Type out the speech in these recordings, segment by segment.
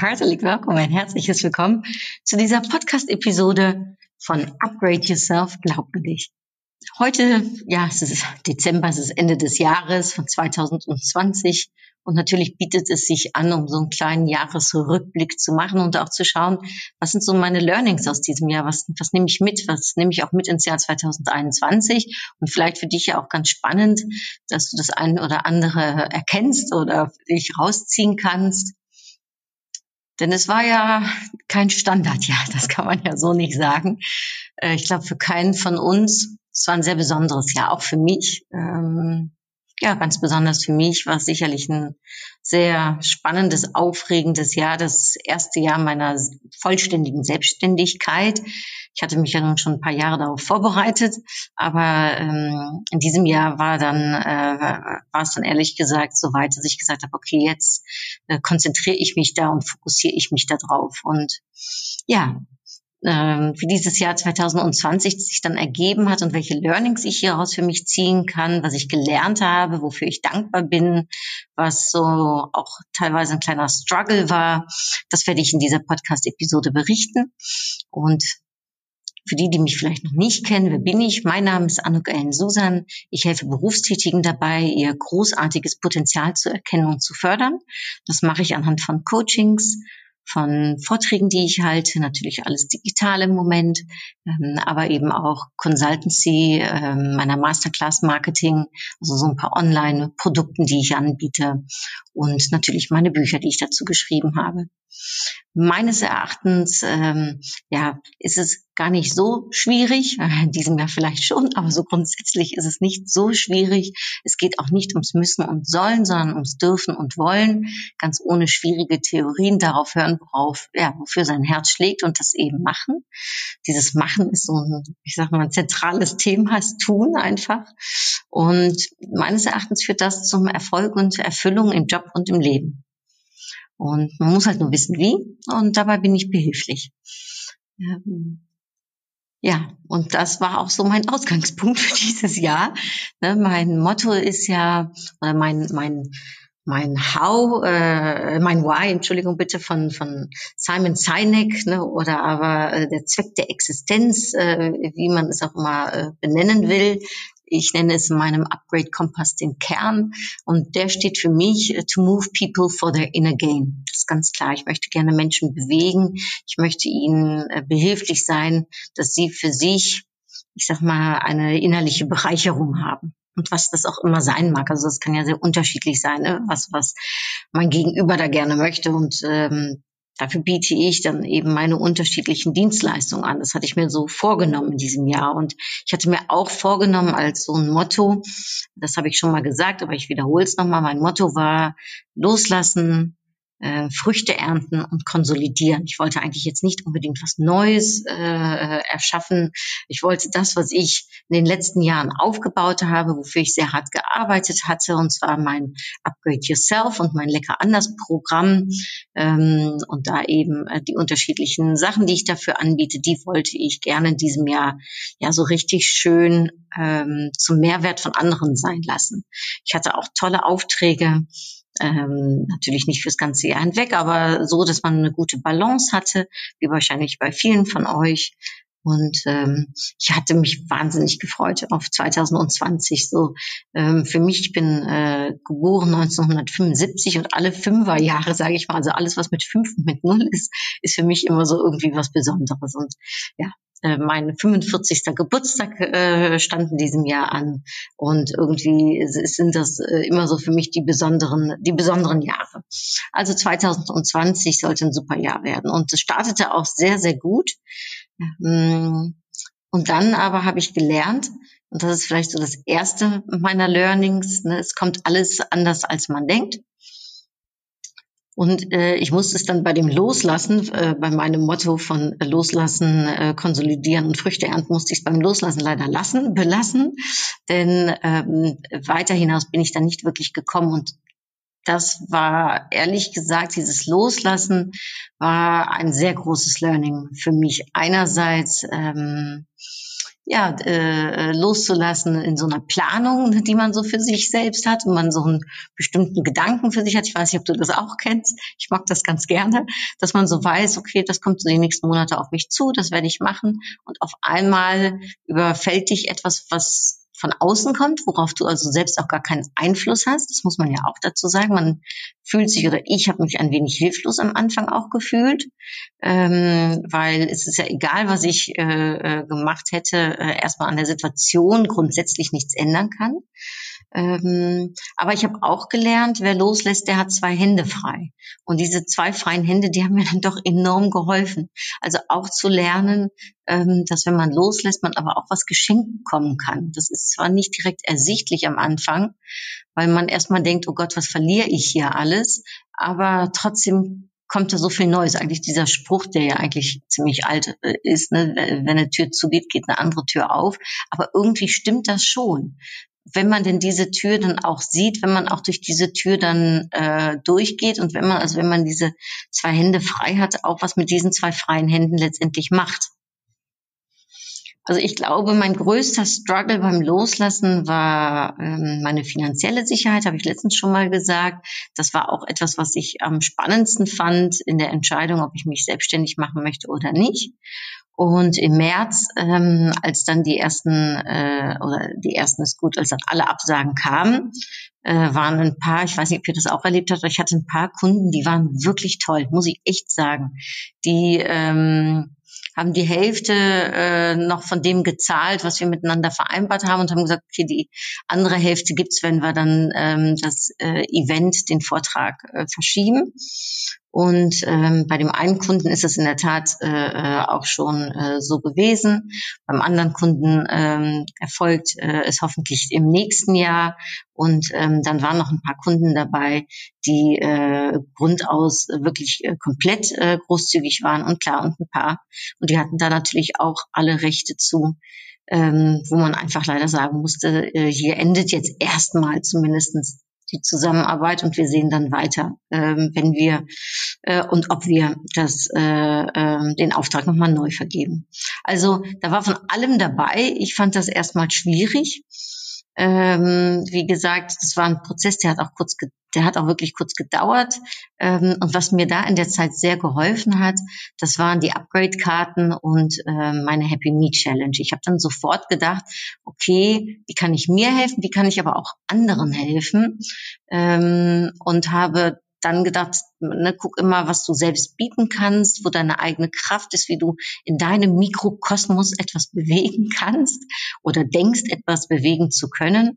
Herzlich willkommen, ein herzliches Willkommen zu dieser Podcast-Episode von Upgrade Yourself, glaub an dich. Heute, ja, es ist Dezember, es ist Ende des Jahres von 2020 und natürlich bietet es sich an, um so einen kleinen Jahresrückblick zu machen und auch zu schauen, was sind so meine Learnings aus diesem Jahr, was, was nehme ich mit, was nehme ich auch mit ins Jahr 2021 und vielleicht für dich ja auch ganz spannend, dass du das eine oder andere erkennst oder dich rausziehen kannst. Denn es war ja kein Standardjahr, das kann man ja so nicht sagen. Äh, Ich glaube, für keinen von uns, es war ein sehr besonderes Jahr, auch für mich. Ähm, Ja, ganz besonders für mich war es sicherlich ein sehr spannendes, aufregendes Jahr, das erste Jahr meiner vollständigen Selbstständigkeit. Ich hatte mich ja nun schon ein paar Jahre darauf vorbereitet, aber ähm, in diesem Jahr war dann äh, war es dann ehrlich gesagt so weit, dass ich gesagt habe, okay, jetzt äh, konzentriere ich mich da und fokussiere ich mich da drauf. Und ja, ähm, für dieses Jahr 2020 sich dann ergeben hat und welche Learnings ich hieraus für mich ziehen kann, was ich gelernt habe, wofür ich dankbar bin, was so auch teilweise ein kleiner Struggle war, das werde ich in dieser Podcast-Episode berichten. Und für die, die mich vielleicht noch nicht kennen, wer bin ich? Mein Name ist Anuk Ellen Susan. Ich helfe Berufstätigen dabei, ihr großartiges Potenzial zu erkennen und zu fördern. Das mache ich anhand von Coachings, von Vorträgen, die ich halte, natürlich alles digital im Moment, ähm, aber eben auch Consultancy, ähm, meiner Masterclass Marketing, also so ein paar Online-Produkten, die ich anbiete und natürlich meine Bücher, die ich dazu geschrieben habe. Meines Erachtens ähm, ja, ist es gar nicht so schwierig, in diesem Jahr vielleicht schon, aber so grundsätzlich ist es nicht so schwierig. Es geht auch nicht ums Müssen und Sollen, sondern ums Dürfen und Wollen, ganz ohne schwierige Theorien darauf hören, worauf, ja, wofür sein Herz schlägt und das eben machen. Dieses Machen ist so ein, ich sag mal, ein zentrales Thema, das Tun einfach. Und meines Erachtens führt das zum Erfolg und Erfüllung im Job und im Leben. Und man muss halt nur wissen, wie. Und dabei bin ich behilflich. Ähm, Ja, und das war auch so mein Ausgangspunkt für dieses Jahr. Ne, mein Motto ist ja, oder mein, mein, mein How, äh, mein Why, Entschuldigung bitte, von, von Simon Sinek, ne, oder aber äh, der Zweck der Existenz, äh, wie man es auch immer äh, benennen will, ich nenne es in meinem Upgrade Kompass den Kern und der steht für mich äh, to move people for their inner gain. Das ist ganz klar. Ich möchte gerne Menschen bewegen. Ich möchte ihnen äh, behilflich sein, dass sie für sich, ich sag mal, eine innerliche Bereicherung haben. Und was das auch immer sein mag. Also das kann ja sehr unterschiedlich sein, ne? was, was mein Gegenüber da gerne möchte. Und ähm, Dafür biete ich dann eben meine unterschiedlichen Dienstleistungen an. Das hatte ich mir so vorgenommen in diesem Jahr. Und ich hatte mir auch vorgenommen als so ein Motto, das habe ich schon mal gesagt, aber ich wiederhole es nochmal, mein Motto war loslassen, äh, Früchte ernten und konsolidieren. Ich wollte eigentlich jetzt nicht unbedingt was Neues äh, erschaffen. Ich wollte das, was ich in den letzten Jahren aufgebaut habe, wofür ich sehr hart gearbeitet hatte, und zwar mein Upgrade Yourself und mein Lecker anders Programm ähm, und da eben äh, die unterschiedlichen Sachen, die ich dafür anbiete, die wollte ich gerne in diesem Jahr ja so richtig schön ähm, zum Mehrwert von anderen sein lassen. Ich hatte auch tolle Aufträge ähm, natürlich nicht fürs ganze Jahr hinweg, aber so, dass man eine gute Balance hatte, wie wahrscheinlich bei vielen von euch. Und ähm, ich hatte mich wahnsinnig gefreut auf 2020. So ähm, für mich, ich bin äh, geboren 1975 und alle Fünferjahre, sage ich mal, also alles, was mit fünf und mit null ist, ist für mich immer so irgendwie was Besonderes. Und ja, äh, mein 45. Geburtstag äh, stand in diesem Jahr an und irgendwie sind das äh, immer so für mich die besonderen, die besonderen Jahre. Also 2020 sollte ein super Jahr werden und es startete auch sehr, sehr gut. Ähm, Und dann aber habe ich gelernt, und das ist vielleicht so das erste meiner Learnings, ne, es kommt alles anders, als man denkt. Und äh, ich musste es dann bei dem Loslassen, äh, bei meinem Motto von äh, Loslassen, äh, Konsolidieren und Früchte ernten, musste ich es beim Loslassen leider lassen, belassen. Denn ähm, weiter hinaus bin ich dann nicht wirklich gekommen. Und das war ehrlich gesagt, dieses Loslassen war ein sehr großes Learning für mich. Einerseits ähm, ja, äh, loszulassen in so einer Planung, die man so für sich selbst hat und man so einen bestimmten Gedanken für sich hat. Ich weiß nicht, ob du das auch kennst. Ich mag das ganz gerne, dass man so weiß, okay, das kommt so die nächsten Monate auf mich zu, das werde ich machen. Und auf einmal überfällt dich etwas, was von außen kommt, worauf du also selbst auch gar keinen Einfluss hast. Das muss man ja auch dazu sagen. Man fühlt sich oder ich habe mich ein wenig hilflos am Anfang auch gefühlt, ähm, weil es ist ja egal, was ich äh, äh gemacht hätte, äh, erstmal an der Situation grundsätzlich nichts ändern kann. Ähm, aber ich habe auch gelernt, wer loslässt, der hat zwei Hände frei. Und diese zwei freien Hände, die haben mir dann doch enorm geholfen. Also auch zu lernen, ähm, dass wenn man loslässt, man aber auch was geschenkt bekommen kann. Das ist zwar nicht direkt ersichtlich am Anfang, weil man erstmal denkt, oh Gott, was verliere ich hier alles? Aber trotzdem kommt da so viel Neues. Eigentlich dieser Spruch, der ja eigentlich ziemlich alt äh, ist, ne? wenn eine Tür zugeht, geht eine andere Tür auf. Aber irgendwie stimmt das schon wenn man denn diese Tür dann auch sieht, wenn man auch durch diese Tür dann äh, durchgeht und wenn man, also wenn man diese zwei Hände frei hat, auch was mit diesen zwei freien Händen letztendlich macht. Also ich glaube, mein größter Struggle beim Loslassen war ähm, meine finanzielle Sicherheit, habe ich letztens schon mal gesagt. Das war auch etwas, was ich am spannendsten fand in der Entscheidung, ob ich mich selbstständig machen möchte oder nicht. Und im März, ähm, als dann die ersten, äh, oder die ersten ist gut, als dann alle Absagen kamen, äh, waren ein paar, ich weiß nicht, ob ihr das auch erlebt habt, aber ich hatte ein paar Kunden, die waren wirklich toll, muss ich echt sagen. Die ähm, haben die Hälfte äh, noch von dem gezahlt, was wir miteinander vereinbart haben und haben gesagt, okay, die andere Hälfte gibt's, wenn wir dann ähm, das äh, Event, den Vortrag äh, verschieben. Und ähm, bei dem einen Kunden ist es in der Tat äh, äh, auch schon äh, so gewesen. Beim anderen Kunden ähm, erfolgt äh, es hoffentlich im nächsten Jahr. Und ähm, dann waren noch ein paar Kunden dabei, die äh, grundaus wirklich äh, komplett äh, großzügig waren und klar und ein paar. Und die hatten da natürlich auch alle Rechte zu. Ähm, wo man einfach leider sagen musste, äh, hier endet jetzt erstmal zumindestens die Zusammenarbeit und wir sehen dann weiter, ähm, wenn wir äh, und ob wir das, äh, äh, den Auftrag nochmal neu vergeben. Also da war von allem dabei. Ich fand das erstmal schwierig. Ähm, wie gesagt, das war ein Prozess, der hat auch kurz, der hat auch wirklich kurz gedauert. Ähm, und was mir da in der Zeit sehr geholfen hat, das waren die Upgrade-Karten und äh, meine Happy Me Challenge. Ich habe dann sofort gedacht, okay, wie kann ich mir helfen, wie kann ich aber auch anderen helfen? Ähm, und habe dann gedacht, ne, guck immer, was du selbst bieten kannst, wo deine eigene Kraft ist, wie du in deinem Mikrokosmos etwas bewegen kannst oder denkst, etwas bewegen zu können.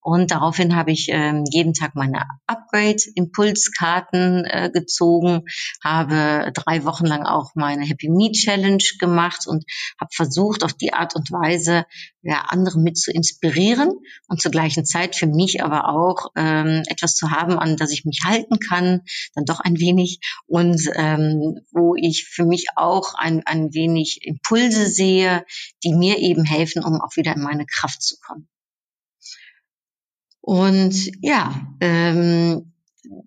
Und daraufhin habe ich ähm, jeden Tag meine Upgrade-Impulskarten äh, gezogen, habe drei Wochen lang auch meine Happy Me Challenge gemacht und habe versucht, auf die Art und Weise ja, andere mit zu inspirieren und zur gleichen Zeit für mich aber auch ähm, etwas zu haben, an das ich mich halten kann, dann doch ein wenig und ähm, wo ich für mich auch ein, ein wenig Impulse sehe, die mir eben helfen, um auch wieder in meine Kraft zu kommen. Und ja, ähm,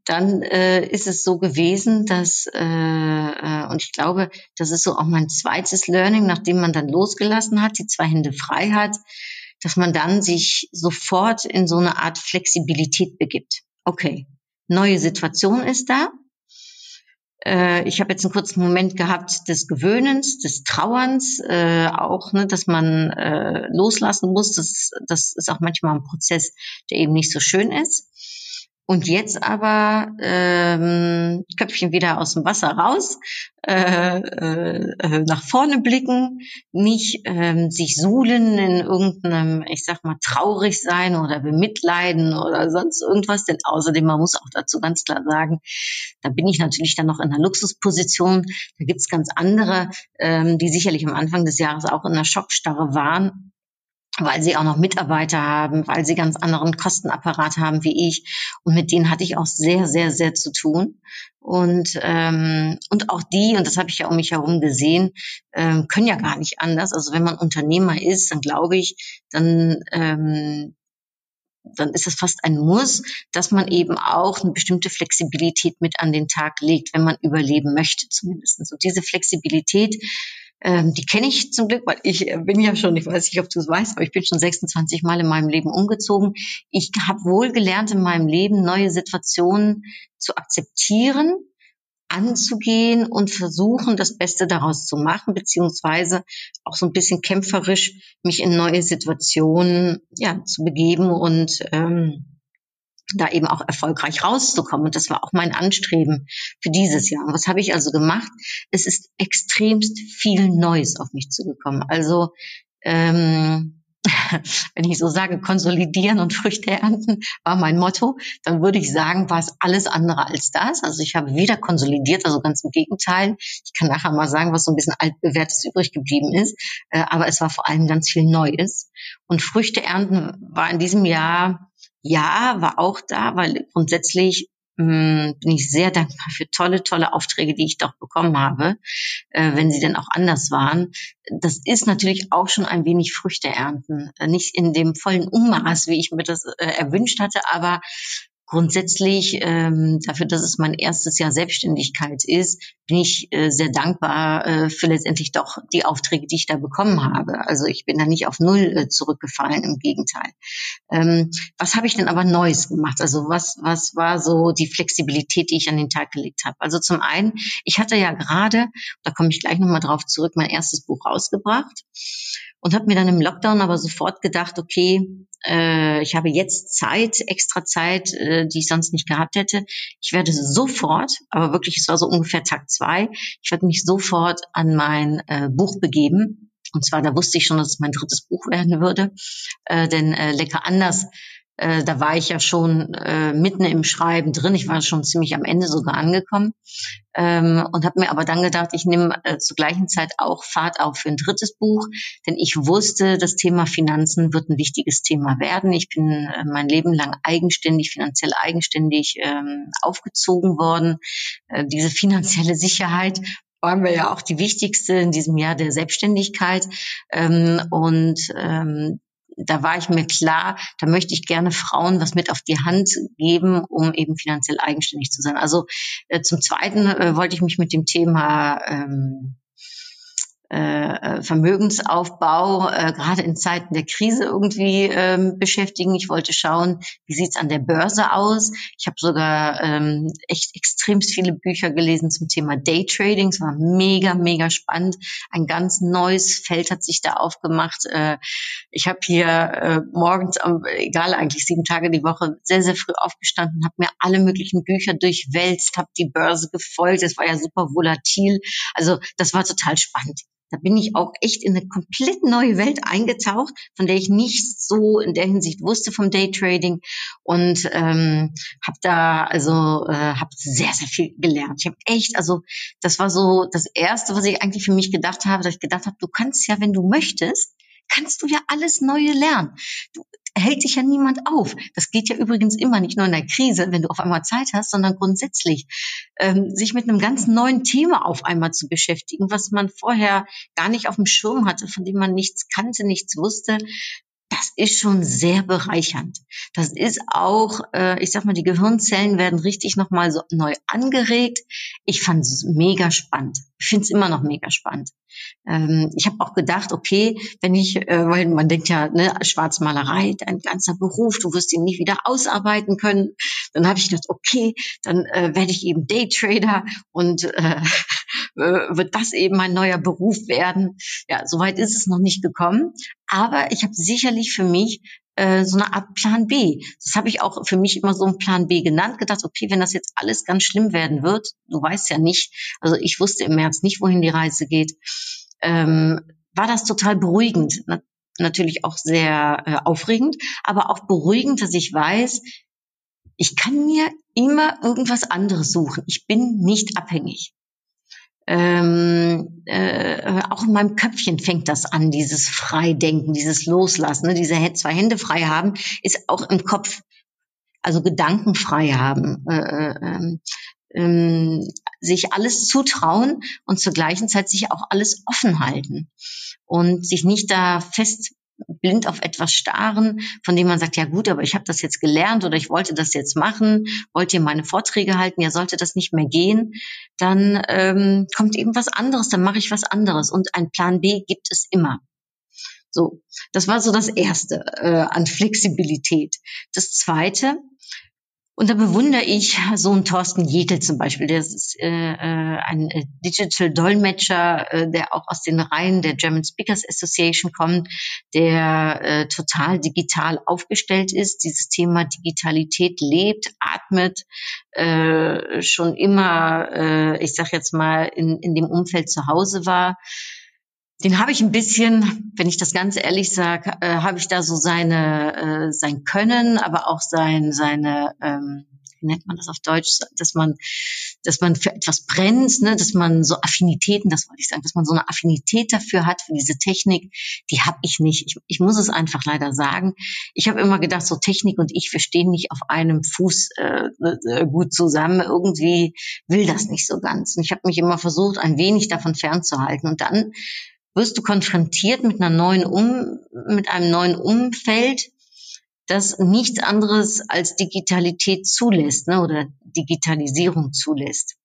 dann äh, ist es so gewesen, dass, äh, äh, und ich glaube, das ist so auch mein zweites Learning, nachdem man dann losgelassen hat, die zwei Hände frei hat, dass man dann sich sofort in so eine Art Flexibilität begibt. Okay, neue Situation ist da. Äh, ich habe jetzt einen kurzen Moment gehabt des Gewöhnens, des Trauerns, äh, auch, ne, dass man äh, loslassen muss. Das, das ist auch manchmal ein Prozess, der eben nicht so schön ist. Und jetzt aber ähm, Köpfchen wieder aus dem Wasser raus, äh, äh, nach vorne blicken, nicht ähm, sich suhlen in irgendeinem, ich sag mal, traurig sein oder bemitleiden oder sonst irgendwas. Denn außerdem, man muss auch dazu ganz klar sagen, da bin ich natürlich dann noch in einer Luxusposition. Da gibt's ganz andere, ähm, die sicherlich am Anfang des Jahres auch in einer Schockstarre waren weil sie auch noch Mitarbeiter haben, weil sie ganz anderen Kostenapparat haben wie ich. Und mit denen hatte ich auch sehr, sehr, sehr zu tun. Und, ähm, und auch die, und das habe ich ja um mich herum gesehen, ähm, können ja gar nicht anders. Also wenn man Unternehmer ist, dann glaube ich, dann ähm, dann ist es fast ein Muss, dass man eben auch eine bestimmte Flexibilität mit an den Tag legt, wenn man überleben möchte zumindest. Und diese Flexibilität ähm, die kenne ich zum Glück, weil ich äh, bin ja schon, ich weiß nicht, ob du es weißt, aber ich bin schon 26 Mal in meinem Leben umgezogen. Ich habe wohl gelernt in meinem Leben, neue Situationen zu akzeptieren, anzugehen und versuchen, das Beste daraus zu machen, beziehungsweise auch so ein bisschen kämpferisch mich in neue Situationen ja, zu begeben und ähm, da eben auch erfolgreich rauszukommen. Und das war auch mein Anstreben für dieses Jahr. Und was habe ich also gemacht? Es ist extremst viel Neues auf mich zugekommen. Also ähm, wenn ich so sage, konsolidieren und Früchte ernten war mein Motto, dann würde ich sagen, war es alles andere als das. Also ich habe weder konsolidiert, also ganz im Gegenteil. Ich kann nachher mal sagen, was so ein bisschen altbewährtes übrig geblieben ist. Äh, aber es war vor allem ganz viel Neues. Und Früchte ernten war in diesem Jahr ja, war auch da, weil grundsätzlich mh, hm, bin ich sehr dankbar für tolle, tolle Aufträge, die ich doch bekommen habe, äh, wenn sie denn auch anders waren. Das ist natürlich auch schon ein wenig Früchte ernten. Äh, nicht in dem vollen Ummaß, wie ich mir das äh, erwünscht hatte, aber grundsätzlich ähm, dafür, dass es mein erstes Jahr Selbstständigkeit ist, bin ich äh, sehr dankbar äh, für letztendlich doch die Aufträge, die ich da bekommen habe. Also ich bin da nicht auf Null äh, zurückgefallen, im Gegenteil. Ähm, was habe ich denn aber Neues gemacht? Also was, was war so die Flexibilität, die ich an den Tag gelegt habe? Also zum einen, ich hatte ja gerade, da komme ich gleich nochmal drauf zurück, mein erstes Buch rausgebracht und habe mir dann im Lockdown aber sofort gedacht, okay, äh, ich habe jetzt Zeit, extra Zeit, äh, die ich sonst nicht gehabt hätte. Ich werde sofort, aber wirklich, es war so ungefähr Tag zwei, ich werde mich sofort an mein äh, Buch begeben. Und zwar, da wusste ich schon, dass es mein drittes Buch werden würde, äh, denn äh, Lecker anders äh, da war ich ja schon äh, mitten im Schreiben drin. Ich war schon ziemlich am Ende sogar angekommen ähm, und habe mir aber dann gedacht, ich nehme äh, zur gleichen Zeit auch Fahrt auf für ein drittes Buch, denn ich wusste, das Thema Finanzen wird ein wichtiges Thema werden. Ich bin äh, mein Leben lang eigenständig, finanziell eigenständig ähm, aufgezogen worden. Äh, diese finanzielle Sicherheit war mir ja auch die wichtigste in diesem Jahr der Selbstständigkeit. Ähm, und ähm, da war ich mir klar, da möchte ich gerne Frauen was mit auf die Hand geben, um eben finanziell eigenständig zu sein. Also äh, zum Zweiten äh, wollte ich mich mit dem Thema ähm, äh, Vermögensaufbau äh, gerade in Zeiten der Krise irgendwie ähm, beschäftigen. Ich wollte schauen, wie sieht's an der Börse aus. Ich habe sogar ähm, echt extrem viele Bücher gelesen zum Thema Daytrading. Es war mega, mega spannend. Ein ganz neues Feld hat sich da aufgemacht. Äh, ich habe hier äh, morgens, egal eigentlich sieben Tage die Woche, sehr, sehr früh aufgestanden, habe mir alle möglichen Bücher durchwälzt, habe die Börse gefolgt. Es war ja super volatil. Also das war total spannend. Da bin ich auch echt in eine komplett neue Welt eingetaucht, von der ich nicht so in der Hinsicht wusste vom Daytrading und ähm, habe da also äh, habe sehr sehr viel gelernt. Ich habe echt also das war so das erste, was ich eigentlich für mich gedacht habe, dass ich gedacht habe, du kannst ja, wenn du möchtest, kannst du ja alles Neue lernen. Du, hält sich ja niemand auf. Das geht ja übrigens immer nicht nur in der Krise, wenn du auf einmal Zeit hast, sondern grundsätzlich ähm, sich mit einem ganz neuen Thema auf einmal zu beschäftigen, was man vorher gar nicht auf dem Schirm hatte, von dem man nichts kannte, nichts wusste. Das ist schon sehr bereichernd. Das ist auch, äh, ich sag mal, die Gehirnzellen werden richtig nochmal so neu angeregt. Ich fand es mega spannend. Ich finde es immer noch mega spannend. Ähm, ich habe auch gedacht, okay, wenn ich, äh, weil man denkt ja, ne, Schwarzmalerei, dein ganzer Beruf, du wirst ihn nie wieder ausarbeiten können. Dann habe ich gedacht, okay, dann äh, werde ich eben Daytrader und äh, wird das eben mein neuer Beruf werden. Ja, soweit ist es noch nicht gekommen. Aber ich habe sicherlich für mich äh, so eine Art Plan B. Das habe ich auch für mich immer so einen Plan B genannt, gedacht, okay, wenn das jetzt alles ganz schlimm werden wird, du weißt ja nicht, also ich wusste im März nicht, wohin die Reise geht, ähm, war das total beruhigend. Na, natürlich auch sehr äh, aufregend, aber auch beruhigend, dass ich weiß, ich kann mir immer irgendwas anderes suchen. Ich bin nicht abhängig. Ähm, äh, auch in meinem Köpfchen fängt das an, dieses Freidenken, dieses Loslassen, ne? diese zwei Hände frei haben, ist auch im Kopf, also Gedanken frei haben, äh, äh, ähm, ähm, sich alles zutrauen und zur gleichen Zeit sich auch alles offen halten und sich nicht da fest blind auf etwas starren, von dem man sagt, ja gut, aber ich habe das jetzt gelernt oder ich wollte das jetzt machen, wollte ihr meine Vorträge halten, ja sollte das nicht mehr gehen, dann ähm, kommt eben was anderes, dann mache ich was anderes und ein Plan B gibt es immer. So, das war so das Erste äh, an Flexibilität. Das Zweite, und da bewundere ich so einen Thorsten Jekel zum Beispiel, der ist äh, äh, ein äh, Digital Dolmetscher, äh, der auch aus den Reihen der German Speakers Association kommt, der äh, total digital aufgestellt ist, dieses Thema Digitalität lebt, atmet, äh, schon immer, äh, ich sag jetzt mal, in, in dem Umfeld zu Hause war den habe ich ein bisschen, wenn ich das ganz ehrlich sage, äh, habe ich da so seine äh, sein Können, aber auch sein seine ähm, wie nennt man das auf Deutsch, dass man dass man für etwas brennt, ne, dass man so Affinitäten, das wollte ich sagen, dass man so eine Affinität dafür hat für diese Technik, die habe ich nicht. Ich, ich muss es einfach leider sagen. Ich habe immer gedacht, so Technik und ich, wir stehen nicht auf einem Fuß äh, gut zusammen. Irgendwie will das nicht so ganz. Und ich habe mich immer versucht, ein wenig davon fernzuhalten. Und dann wirst du konfrontiert mit einer neuen um, mit einem neuen Umfeld, das nichts anderes als Digitalität zulässt, ne, oder Digitalisierung zulässt.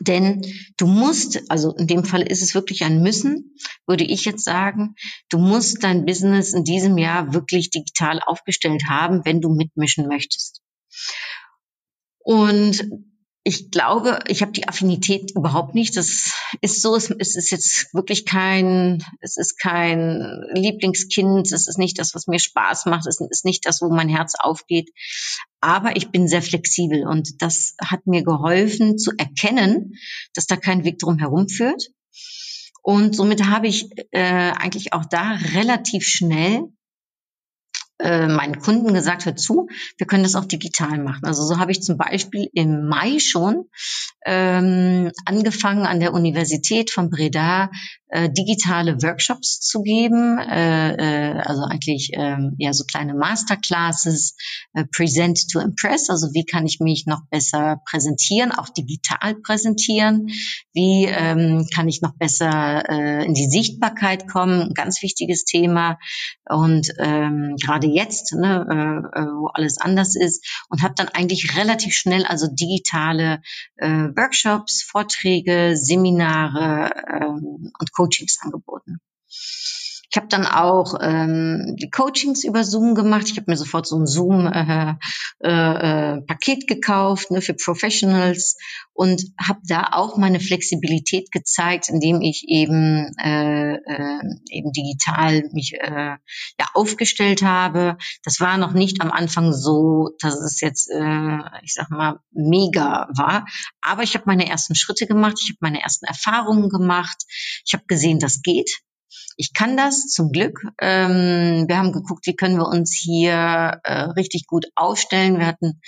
Denn du musst, also in dem Fall ist es wirklich ein Müssen, würde ich jetzt sagen, du musst dein Business in diesem Jahr wirklich digital aufgestellt haben, wenn du mitmischen möchtest. Und ich glaube, ich habe die Affinität überhaupt nicht. Das ist so, es, ist jetzt wirklich kein, es ist kein Lieblingskind, es ist nicht das, was mir Spaß macht, es ist nicht das, wo mein Herz aufgeht. Aber ich bin sehr flexibel und das hat mir geholfen zu erkennen, dass da kein Weg drum herum führt. Und somit habe ich äh, eigentlich auch da relativ schnell äh, meinen Kunden gesagt, hör zu, wir können das auch digital machen. Also so habe ich zum Beispiel im Mai schon ähm, angefangen an der Universität von Breda äh, digitale Workshops zu geben, äh, äh, also eigentlich äh, ja so kleine Masterclasses, äh, Present to Impress, also wie kann ich mich noch besser präsentieren, auch digital präsentieren, wie ähm, kann ich noch besser äh, in die Sichtbarkeit kommen, ganz wichtiges Thema. Und ähm, gerade jetzt, ne, äh, äh wo alles anders ist und habe dann eigentlich relativ schnell also digitale äh, Workshops, Vorträge, Seminare ähm, und Coachings angeboten. Ich habe dann auch ähm, die Coachings über Zoom gemacht. Ich habe mir sofort so ein Zoom-Paket äh, äh, äh gekauft ne, für Professionals und habe da auch meine Flexibilität gezeigt, indem ich eben äh, äh, eben digital mich äh, ja aufgestellt habe. Das war noch nicht am Anfang so, dass es jetzt äh, ich sag mal mega war, aber ich habe meine ersten Schritte gemacht. Ich habe meine ersten Erfahrungen gemacht. Ich habe gesehen, das geht. Ich kann das zum Glück. Ähm, wir haben geguckt, wie können wir uns hier äh, richtig gut aufstellen. Wir hatten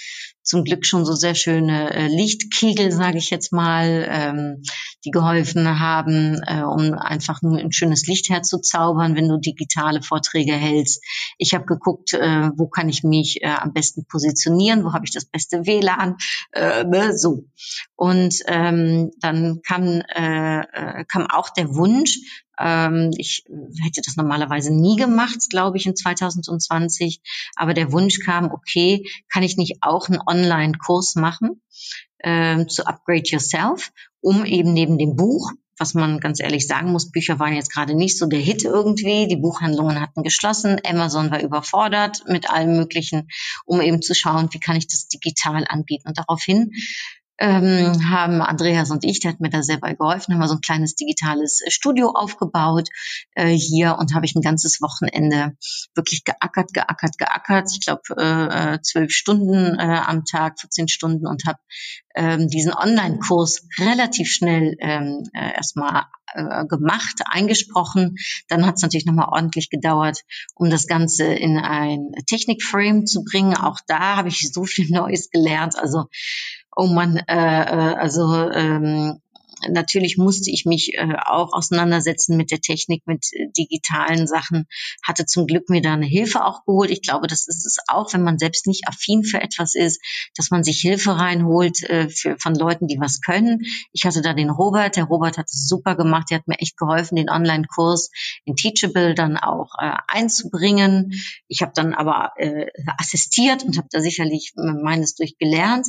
zum Glück schon so sehr schöne äh, Lichtkegel, sage ich jetzt mal, ähm, die geholfen haben, äh, um einfach nur ein schönes Licht herzuzaubern, wenn du digitale Vorträge hältst. Ich habe geguckt, äh, wo kann ich mich äh, am besten positionieren, wo habe ich das beste WLAN, äh, ne, so. Und ähm, dann kam, äh, äh kam auch der Wunsch, ähm, ich hätte das normalerweise nie gemacht, glaube ich, in 2020. Aber der Wunsch kam, okay, kann ich nicht auch einen Online-Kurs machen ähm, zu Upgrade Yourself, um eben neben dem Buch was man ganz ehrlich sagen muss, Bücher waren jetzt gerade nicht so der Hit irgendwie. Die Buchhandlungen hatten geschlossen, Amazon war überfordert mit allem Möglichen, um eben zu schauen, wie kann ich das digital anbieten. Und daraufhin ähm, haben Andreas und ich, der hat mir da sehr bei geholfen, haben wir so ein kleines digitales äh, Studio aufgebaut äh, hier und habe ich ein ganzes Wochenende wirklich geackert, geackert, geackert. Ich glaube äh, äh, zwölf Stunden äh, am Tag, 14 Stunden und habe ähm, diesen Online-Kurs relativ schnell ähm, äh, erstmal äh, gemacht, eingesprochen. Dann hat es natürlich nochmal ordentlich gedauert, um das Ganze in ein Technikframe zu bringen. Auch da habe ich so viel Neues gelernt. Also oh man, äh, äh, also ähm, natürlich musste ich mich äh, auch auseinandersetzen mit der Technik, mit äh, digitalen Sachen. Hatte zum Glück mir da eine Hilfe auch geholt. Ich glaube, das ist es auch, wenn man selbst nicht affin für etwas ist, dass man sich Hilfe reinholt äh, für, von Leuten, die was können. Ich hatte da den Robert. Der Robert hat es super gemacht. Der hat mir echt geholfen, den Online-Kurs in Teachable dann auch äh, einzubringen. Ich habe dann aber äh, assistiert und habe da sicherlich meines durchgelernt.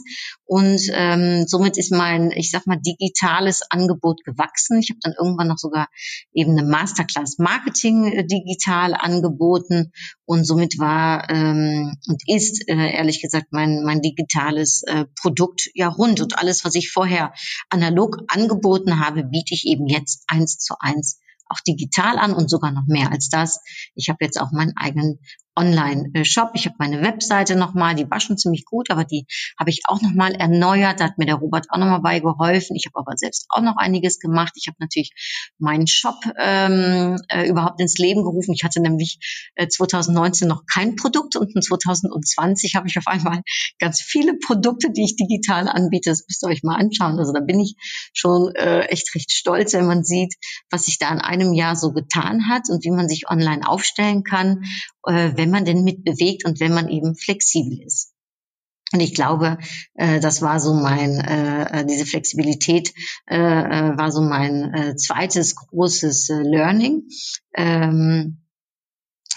Und ähm, somit ist mein, ich sag mal, digitales Angebot gewachsen. Ich habe dann irgendwann noch sogar eben eine Masterclass Marketing äh, digital angeboten und somit war ähm, und ist äh, ehrlich gesagt mein mein digitales äh, Produkt ja rund und alles, was ich vorher analog angeboten habe, biete ich eben jetzt eins zu eins auch digital an und sogar noch mehr als das. Ich habe jetzt auch meinen eigenen Online-Shop. Ich habe meine Webseite nochmal, die war schon ziemlich gut, aber die habe ich auch nochmal erneuert. Da hat mir der Robert auch nochmal bei geholfen. Ich habe aber selbst auch noch einiges gemacht. Ich habe natürlich meinen Shop ähm, äh, überhaupt ins Leben gerufen. Ich hatte nämlich äh, 2019 noch kein Produkt und in 2020 habe ich auf einmal ganz viele Produkte, die ich digital anbiete. Das müsst ihr euch mal anschauen. Also da bin ich schon äh, echt recht stolz, wenn man sieht, was sich da in einem Jahr so getan hat und wie man sich online aufstellen kann äh, wenn man denn mitbewegt und wenn man eben flexibel ist. Und ich glaube, äh, das war so mein, äh, diese Flexibilität war so mein zweites großes Learning. Ähm,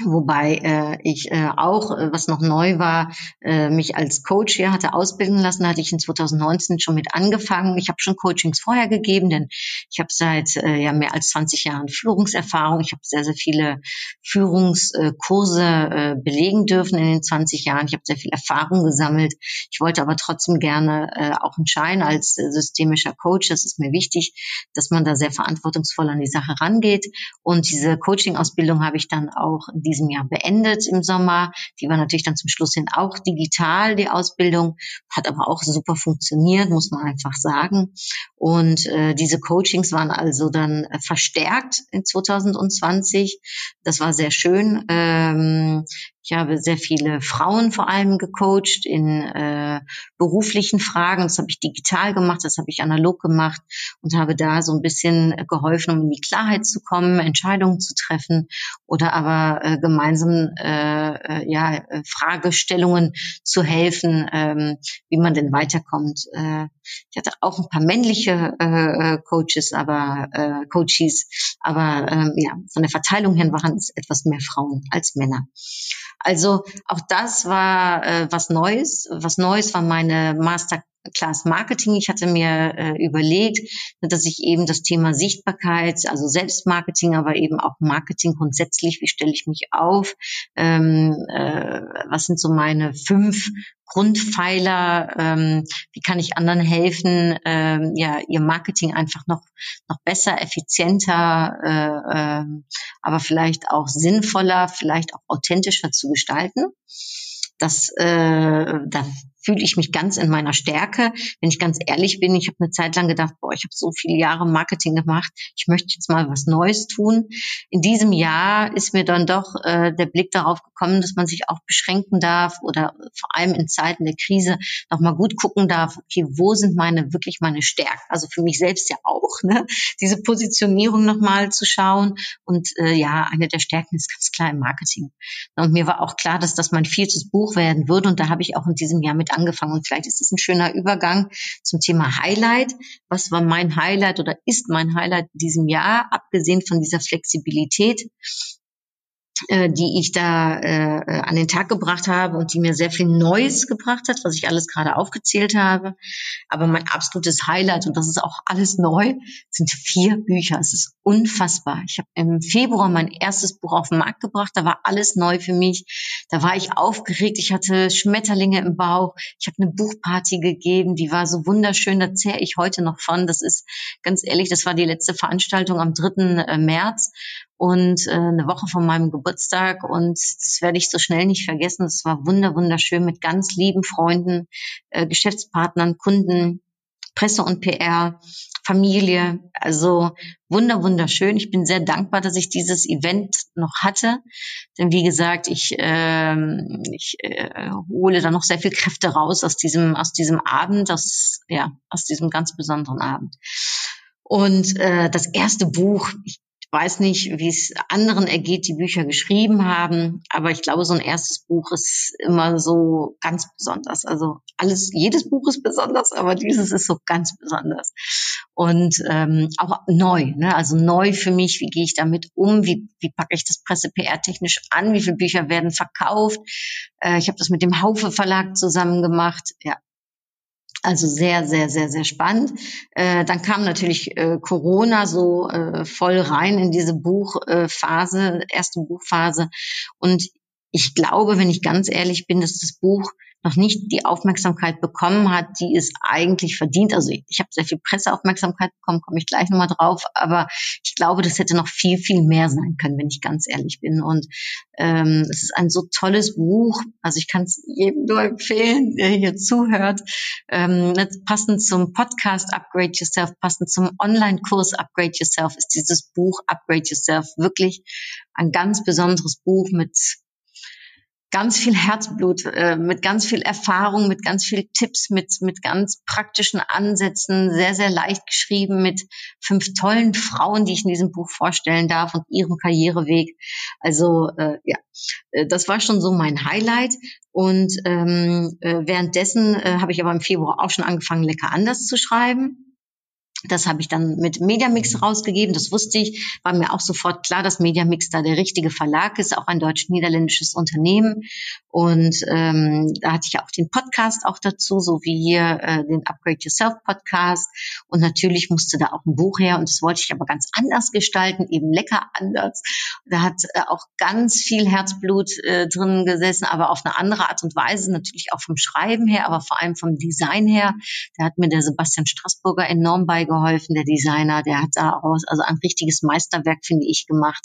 Wobei äh, ich äh, auch, äh, was noch neu war, äh, mich als Coach hier hatte ausbilden lassen, hatte ich in 2019 schon mit angefangen. Ich habe schon Coachings vorher gegeben, denn ich habe seit äh, ja mehr als 20 Jahren Führungserfahrung. Ich habe sehr, sehr viele Führungskurse äh, belegen dürfen in den 20 Jahren. Ich habe sehr viel Erfahrung gesammelt. Ich wollte aber trotzdem gerne äh, auch einen Schein als äh, systemischer Coach. Das ist mir wichtig, dass man da sehr verantwortungsvoll an die Sache rangeht. Und diese Coaching-Ausbildung habe ich dann auch diesem Jahr beendet im Sommer. Die war natürlich dann zum Schluss hin auch digital, die Ausbildung, hat aber auch super funktioniert, muss man einfach sagen. Und äh, diese Coachings waren also dann äh, verstärkt in 2020. Das war sehr schön. Ähm, ich habe sehr viele Frauen vor allem gecoacht in äh, beruflichen Fragen. Das habe ich digital gemacht, das habe ich analog gemacht und habe da so ein bisschen geholfen, um in die Klarheit zu kommen, Entscheidungen zu treffen oder aber äh, gemeinsam äh, äh, ja, äh, Fragestellungen zu helfen, ähm, wie man denn weiterkommt. Äh, ich hatte auch ein paar männliche äh, äh Coaches, aber äh, Coaches, aber äh, ja, von der Verteilung her waren es etwas mehr Frauen als Männer. Also auch das war äh, was Neues. Was Neues war meine Masterclass Marketing. Ich hatte mir äh, überlegt, dass ich eben das Thema Sichtbarkeit, also Selbstmarketing, aber eben auch Marketing grundsätzlich, wie stelle ich mich auf, ähm, äh, was sind so meine fünf Grundpfeiler, ähm, wie kann ich anderen helfen, ähm, ja, ihr Marketing einfach noch, noch besser, effizienter, äh, äh, aber vielleicht auch sinnvoller, vielleicht auch authentischer zu gestalten. Das, äh, da fühle ich mich ganz in meiner Stärke. Wenn ich ganz ehrlich bin, ich habe eine Zeit lang gedacht, boah, ich habe so viele Jahre Marketing gemacht, ich möchte jetzt mal was Neues tun. In diesem Jahr ist mir dann doch äh, der Blick darauf gekommen, dass man sich auch beschränken darf oder vor allem in Zeiten der Krise noch mal gut gucken darf, okay, wo sind meine wirklich meine Stärken? Also für mich selbst ja auch, ne? diese Positionierung noch mal zu schauen. Und äh, ja, eine der Stärken ist ganz klar im Marketing. Und mir war auch klar, dass das mein viertes Buch werden würde. Und da habe ich auch in diesem Jahr mit angefangen. Und vielleicht ist es ein schöner Übergang zum Thema Highlight. Was war mein Highlight oder ist mein Highlight diesem Jahr, abgesehen von dieser Flexibilität? Äh, die ich da äh, an den Tag gebracht habe und die mir sehr viel Neues gebracht hat, was ich alles gerade aufgezählt habe. Aber mein absolutes Highlight, und das ist auch alles neu, sind vier Bücher. Es ist unfassbar. Ich habe im Februar mein erstes Buch auf den Markt gebracht. Da war alles neu für mich. Da war ich aufgeregt. Ich hatte Schmetterlinge im Bauch. Ich habe eine Buchparty gegeben. Die war so wunderschön. Da zehre ich heute noch von. Das ist ganz ehrlich, das war die letzte Veranstaltung am 3. Äh, März und äh, eine Woche von meinem Geburtstag und das werde ich so schnell nicht vergessen. Es war wunder wunderschön mit ganz lieben Freunden, äh, Geschäftspartnern, Kunden, Presse und PR, Familie. Also wunder wunderschön. Ich bin sehr dankbar, dass ich dieses Event noch hatte, denn wie gesagt, ich, äh, ich äh, hole da noch sehr viel Kräfte raus aus diesem aus diesem Abend, aus ja aus diesem ganz besonderen Abend. Und äh, das erste Buch, ich weiß nicht, wie es anderen ergeht, die Bücher geschrieben haben, aber ich glaube, so ein erstes Buch ist immer so ganz besonders. Also alles, jedes Buch ist besonders, aber dieses ist so ganz besonders. Und ähm, auch neu, ne? also neu für mich, wie gehe ich damit um, wie, wie packe ich das Presse-PR-technisch an, wie viele Bücher werden verkauft. Äh, ich habe das mit dem Haufe Verlag zusammen gemacht. Ja, also sehr, sehr, sehr, sehr spannend. Äh, dann kam natürlich äh, Corona so äh, voll rein in diese Buchphase, erste Buchphase. Und ich glaube, wenn ich ganz ehrlich bin, dass das Buch noch nicht die Aufmerksamkeit bekommen hat, die es eigentlich verdient. Also ich, ich habe sehr viel Presseaufmerksamkeit bekommen, komme ich gleich nochmal drauf, aber ich glaube, das hätte noch viel, viel mehr sein können, wenn ich ganz ehrlich bin. Und ähm, es ist ein so tolles Buch, also ich kann es jedem nur empfehlen, der hier zuhört. Ähm, passend zum Podcast Upgrade Yourself, passend zum Online-Kurs Upgrade Yourself ist dieses Buch Upgrade Yourself wirklich ein ganz besonderes Buch mit ganz viel Herzblut, äh, mit ganz viel Erfahrung, mit ganz viel Tipps, mit, mit ganz praktischen Ansätzen, sehr, sehr leicht geschrieben, mit fünf tollen Frauen, die ich in diesem Buch vorstellen darf und ihrem Karriereweg. Also äh, ja, äh, das war schon so mein Highlight. Und ähm, äh, währenddessen äh, habe ich aber im Februar auch schon angefangen, lecker anders zu schreiben. Das habe ich dann mit Mediamix rausgegeben. Das wusste ich. War mir auch sofort klar, dass Mediamix da der richtige Verlag ist, auch ein deutsch-niederländisches Unternehmen. Und ähm, da hatte ich auch den Podcast auch dazu, so wie hier äh, den Upgrade Yourself Podcast. Und natürlich musste da auch ein Buch her. Und das wollte ich aber ganz anders gestalten, eben lecker anders. Da hat äh, auch ganz viel Herzblut äh, drin gesessen, aber auf eine andere Art und Weise. Natürlich auch vom Schreiben her, aber vor allem vom Design her. Da hat mir der Sebastian Straßburger enorm beigebracht geholfen, der Designer, der hat daraus also ein richtiges Meisterwerk, finde ich, gemacht.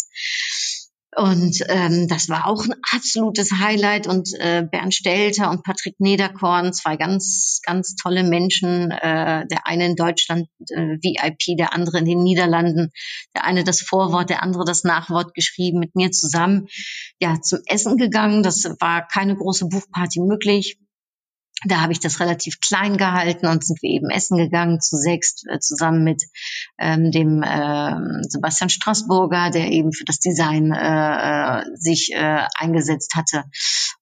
Und ähm, das war auch ein absolutes Highlight. Und äh, Bernd Stelter und Patrick Nederkorn, zwei ganz, ganz tolle Menschen. Äh, der eine in Deutschland äh, VIP, der andere in den Niederlanden. Der eine das Vorwort, der andere das Nachwort geschrieben, mit mir zusammen. Ja, zum Essen gegangen. Das war keine große Buchparty möglich da habe ich das relativ klein gehalten und sind wir eben essen gegangen zu sechs äh, zusammen mit ähm, dem äh, Sebastian Straßburger, der eben für das Design äh, äh, sich äh, eingesetzt hatte.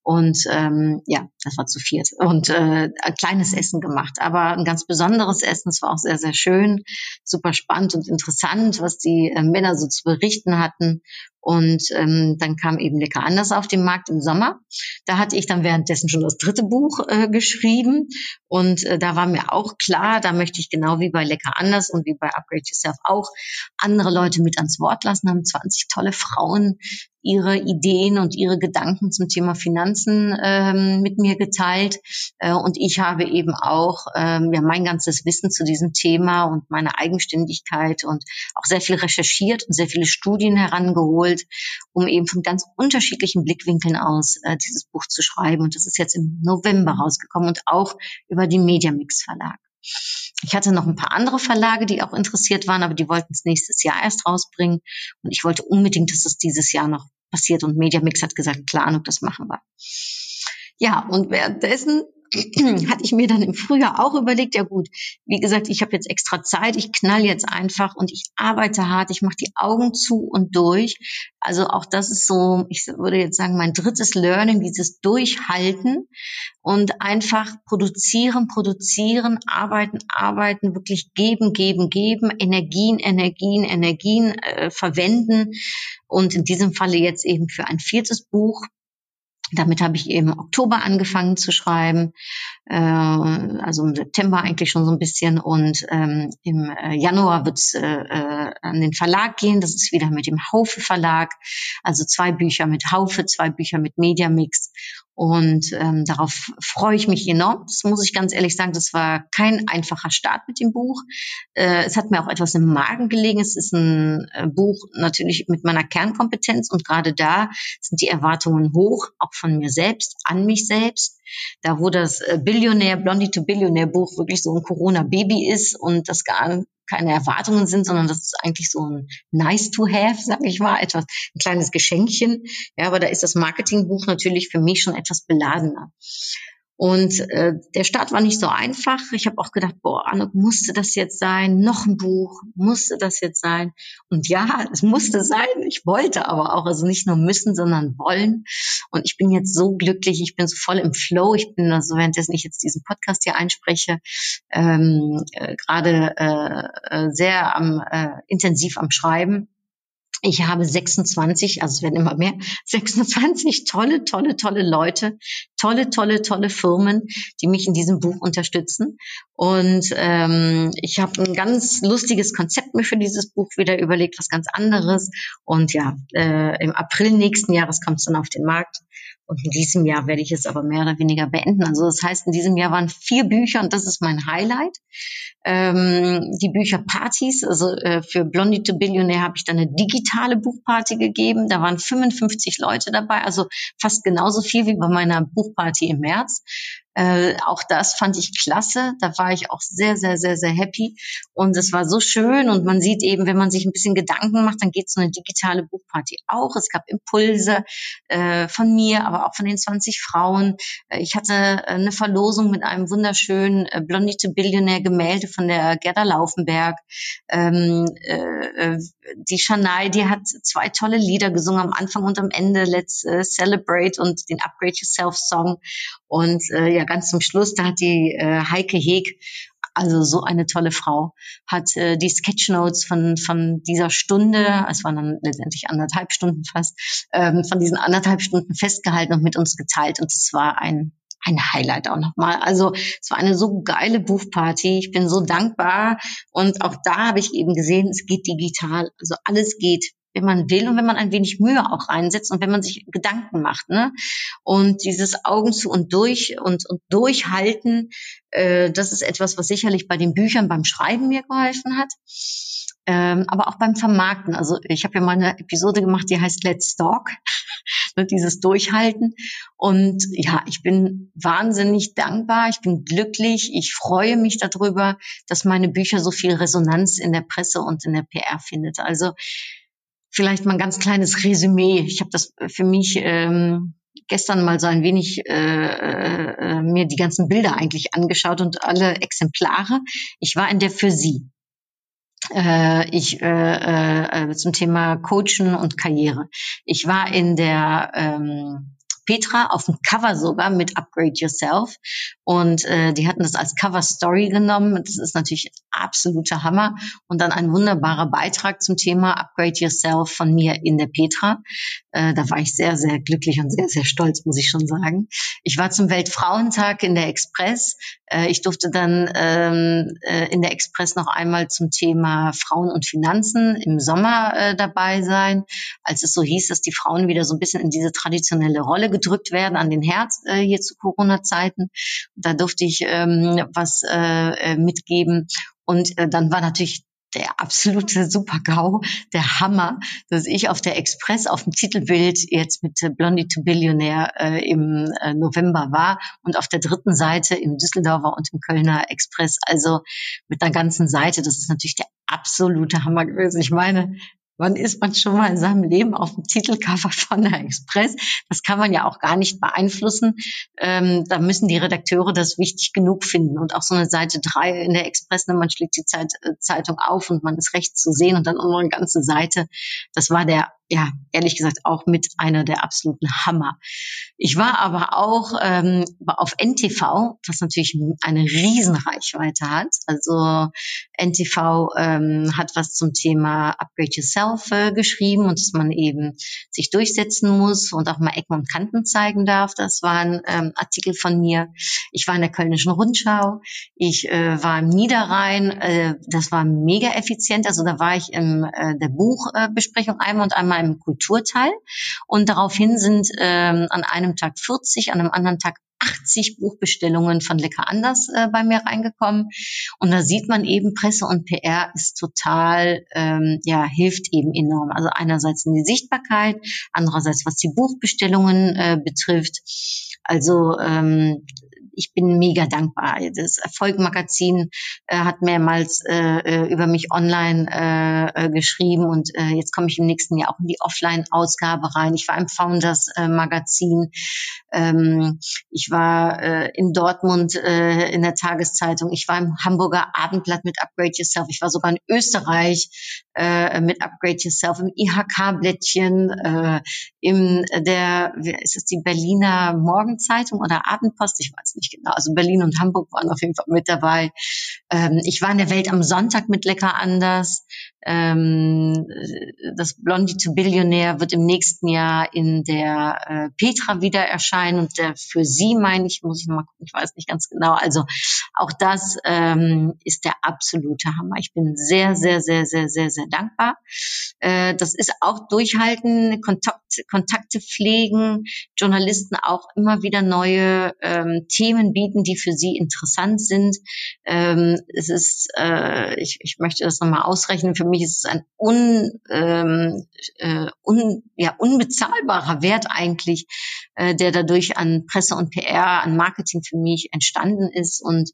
Und ähm, ja, das war zu viert. Und äh, ein kleines Essen gemacht, aber ein ganz besonderes Essen. Es war auch sehr, sehr schön, super spannend und interessant, was die äh, Männer so zu berichten hatten. Und ähm, dann kam eben Lecker anders auf den Markt im Sommer. Da hatte ich dann währenddessen schon das dritte Buch äh, geschrieben. Und äh, da war mir auch klar, da möchte ich genau wie bei Lecker anders und wie bei Upgrade Yourself auch andere Leute mit ans Wort lassen, haben 20 tolle Frauen ihre Ideen und ihre Gedanken zum Thema Finanzen ähm, mit mir geteilt. Äh, und ich habe eben auch ähm, ja, mein ganzes Wissen zu diesem Thema und meine Eigenständigkeit und auch sehr viel recherchiert und sehr viele Studien herangeholt, um eben von ganz unterschiedlichen Blickwinkeln aus äh, dieses Buch zu schreiben. Und das ist jetzt im November rausgekommen und auch über die Mediamix Verlag. Ich hatte noch ein paar andere Verlage, die auch interessiert waren, aber die wollten es nächstes Jahr erst rausbringen. Und ich wollte unbedingt, dass es dieses Jahr noch passiert. Und Mediamix hat gesagt, klar, und das machen wir. Ja, und währenddessen hatte ich mir dann im Frühjahr auch überlegt, ja gut, wie gesagt, ich habe jetzt extra Zeit, ich knall jetzt einfach und ich arbeite hart, ich mache die Augen zu und durch. Also auch das ist so, ich würde jetzt sagen, mein drittes Learning, dieses Durchhalten und einfach produzieren, produzieren, arbeiten, arbeiten, wirklich geben, geben, geben, Energien, Energien, Energien äh, verwenden und in diesem Falle jetzt eben für ein viertes Buch damit habe ich eben Oktober angefangen zu schreiben, äh, also im September eigentlich schon so ein bisschen. Und ähm, im äh, Januar wird es äh, äh, an den Verlag gehen. Das ist wieder mit dem Haufe Verlag. Also zwei Bücher mit Haufe, zwei Bücher mit Mediamix. Und ähm, darauf freue ich mich enorm. Das muss ich ganz ehrlich sagen, das war kein einfacher Start mit dem Buch. Äh, es hat mir auch etwas im Magen gelegen. Es ist ein äh, Buch natürlich mit meiner Kernkompetenz und gerade da sind die Erwartungen hoch, auch von mir selbst, an mich selbst. Da wo das äh, Billionär, Blondie to Billionär Buch wirklich so ein Corona-Baby ist und das gar keine Erwartungen sind, sondern das ist eigentlich so ein nice to have, sag ich mal, etwas, ein kleines Geschenkchen. Ja, aber da ist das Marketingbuch natürlich für mich schon etwas beladener. Und äh, der Start war nicht so einfach. Ich habe auch gedacht, boah, Anne, musste das jetzt sein? Noch ein Buch, musste das jetzt sein? Und ja, es musste sein. Ich wollte aber auch, also nicht nur müssen, sondern wollen. Und ich bin jetzt so glücklich, ich bin so voll im Flow. Ich bin also, währenddessen ich jetzt diesen Podcast hier einspreche, ähm, äh, gerade äh, äh sehr am, äh, intensiv am Schreiben ich habe 26, also es werden immer mehr, 26 tolle, tolle, tolle Leute, tolle, tolle, tolle Firmen, die mich in diesem Buch unterstützen. Und ähm, ich habe ein ganz lustiges Konzept mir für dieses Buch wieder überlegt, was ganz anderes. Und ja, äh, im April nächsten Jahres kommt es dann auf den Markt. Und in diesem Jahr werde ich es aber mehr oder weniger beenden. Also das heißt, in diesem Jahr waren vier Bücher und das ist mein Highlight. Ähm, die Bücher Partys, also äh, für Blondie to Billionaire habe ich dann eine digitale Buchparty gegeben. Da waren 55 Leute dabei, also fast genauso viel wie bei meiner Buchparty im März. Äh, auch das fand ich klasse. Da war ich auch sehr, sehr, sehr, sehr happy. Und es war so schön. Und man sieht eben, wenn man sich ein bisschen Gedanken macht, dann geht so eine digitale Buchparty auch. Es gab Impulse äh, von mir, aber auch von den 20 Frauen. Äh, ich hatte eine Verlosung mit einem wunderschönen äh, Blondie to Billionaire Gemälde von der Gerda Laufenberg. Ähm, äh, äh die Shania, die hat zwei tolle Lieder gesungen am Anfang und am Ende. Let's äh, Celebrate und den Upgrade Yourself Song. Und äh, ja, ganz zum Schluss, da hat die äh, Heike Heg, also so eine tolle Frau, hat äh, die Sketchnotes von, von dieser Stunde, es waren dann letztendlich anderthalb Stunden fast, ähm, von diesen anderthalb Stunden festgehalten und mit uns geteilt. Und es war ein ein Highlight auch nochmal. Also es war eine so geile Buchparty. Ich bin so dankbar. Und auch da habe ich eben gesehen, es geht digital. Also alles geht wenn man will und wenn man ein wenig Mühe auch reinsetzt und wenn man sich Gedanken macht. Ne? Und dieses Augen zu und durch und, und durchhalten, äh, das ist etwas, was sicherlich bei den Büchern beim Schreiben mir geholfen hat. Ähm, aber auch beim Vermarkten. Also ich habe ja mal eine Episode gemacht, die heißt Let's Talk, ne, dieses Durchhalten. Und ja, ich bin wahnsinnig dankbar, ich bin glücklich, ich freue mich darüber, dass meine Bücher so viel Resonanz in der Presse und in der PR findet. Also vielleicht mal ein ganz kleines Resümee. Ich habe das für mich ähm, gestern mal so ein wenig äh, äh, mir die ganzen Bilder eigentlich angeschaut und alle Exemplare. Ich war in der für Sie. Äh, ich äh, äh, zum Thema Coachen und Karriere. Ich war in der ähm, Petra auf dem Cover sogar mit Upgrade Yourself. Und äh, die hatten das als Cover Story genommen. Das ist natürlich absoluter Hammer. Und dann ein wunderbarer Beitrag zum Thema Upgrade Yourself von mir in der Petra. Äh, da war ich sehr, sehr glücklich und sehr, sehr stolz, muss ich schon sagen. Ich war zum Weltfrauentag in der Express. Äh, ich durfte dann ähm, äh, in der Express noch einmal zum Thema Frauen und Finanzen im Sommer äh, dabei sein, als es so hieß, dass die Frauen wieder so ein bisschen in diese traditionelle Rolle gedrückt werden an den Herd äh, hier zu Corona-Zeiten. Da durfte ich ähm, was äh, äh, mitgeben. Und äh, dann war natürlich der absolute Super-GAU, der Hammer, dass ich auf der Express auf dem Titelbild jetzt mit Blondie to Billionaire äh, im äh, November war und auf der dritten Seite im Düsseldorfer und im Kölner Express, also mit einer ganzen Seite. Das ist natürlich der absolute Hammer gewesen. Ich meine, Wann ist man schon mal in seinem Leben auf dem Titelcover von der Express? Das kann man ja auch gar nicht beeinflussen. Ähm, da müssen die Redakteure das wichtig genug finden. Und auch so eine Seite drei in der Express, ne, man schlägt die Zeit, äh, Zeitung auf und man ist rechts zu sehen und dann auch noch eine ganze Seite. Das war der ja, ehrlich gesagt auch mit einer der absoluten Hammer. Ich war aber auch ähm, auf NTV, was natürlich eine Riesenreichweite hat. Also NTV ähm, hat was zum Thema Upgrade Yourself äh, geschrieben und dass man eben sich durchsetzen muss und auch mal Ecken und Kanten zeigen darf. Das war ein ähm, Artikel von mir. Ich war in der Kölnischen Rundschau. Ich äh, war im Niederrhein. Äh, das war mega effizient. Also da war ich in äh, der Buchbesprechung einmal und einmal im Kulturteil. Und daraufhin sind ähm, an einem Tag 40, an einem anderen Tag 80 Buchbestellungen von Lecker Anders äh, bei mir reingekommen. Und da sieht man eben, Presse und PR ist total, ähm, ja, hilft eben enorm. Also einerseits in die Sichtbarkeit, andererseits was die Buchbestellungen äh, betrifft. Also ähm, ich bin mega dankbar. Das Erfolgmagazin äh, hat mehrmals äh, äh über mich online äh, äh, geschrieben und äh, jetzt komme ich im nächsten Jahr auch in die Offline-Ausgabe rein. Ich war im Founders-Magazin. Äh, ähm, ich war äh, in Dortmund äh, in der Tageszeitung. Ich war im Hamburger Abendblatt mit Upgrade Yourself. Ich war sogar in Österreich äh, mit Upgrade Yourself, im IHK-Blättchen, äh, im der, ist es die Berliner Morgenzeitung oder Abendpost? Ich weiß nicht genau. Also Berlin und Hamburg waren auf jeden Fall mit dabei. Ähm, ich war in der Welt am Sonntag mit Lecker anders. Ähm, das Blondie to Billionaire wird im nächsten Jahr in der äh, Petra wieder erscheinen und der für sie meine ich, muss ich mal gucken, ich weiß nicht ganz genau. Also auch das ähm, ist der absolute Hammer. Ich bin sehr, sehr, sehr, sehr, sehr, sehr dankbar. Äh, das ist auch durchhalten, Kontakt, Kontakte pflegen, Journalisten auch immer wieder neue ähm, Themen bieten, die für sie interessant sind. Ähm, es ist, äh, ich, ich möchte das nochmal ausrechnen, für mich mich ist es ein un, ähm, äh, un, ja, unbezahlbarer Wert eigentlich, äh, der dadurch an Presse und PR, an Marketing für mich entstanden ist. Und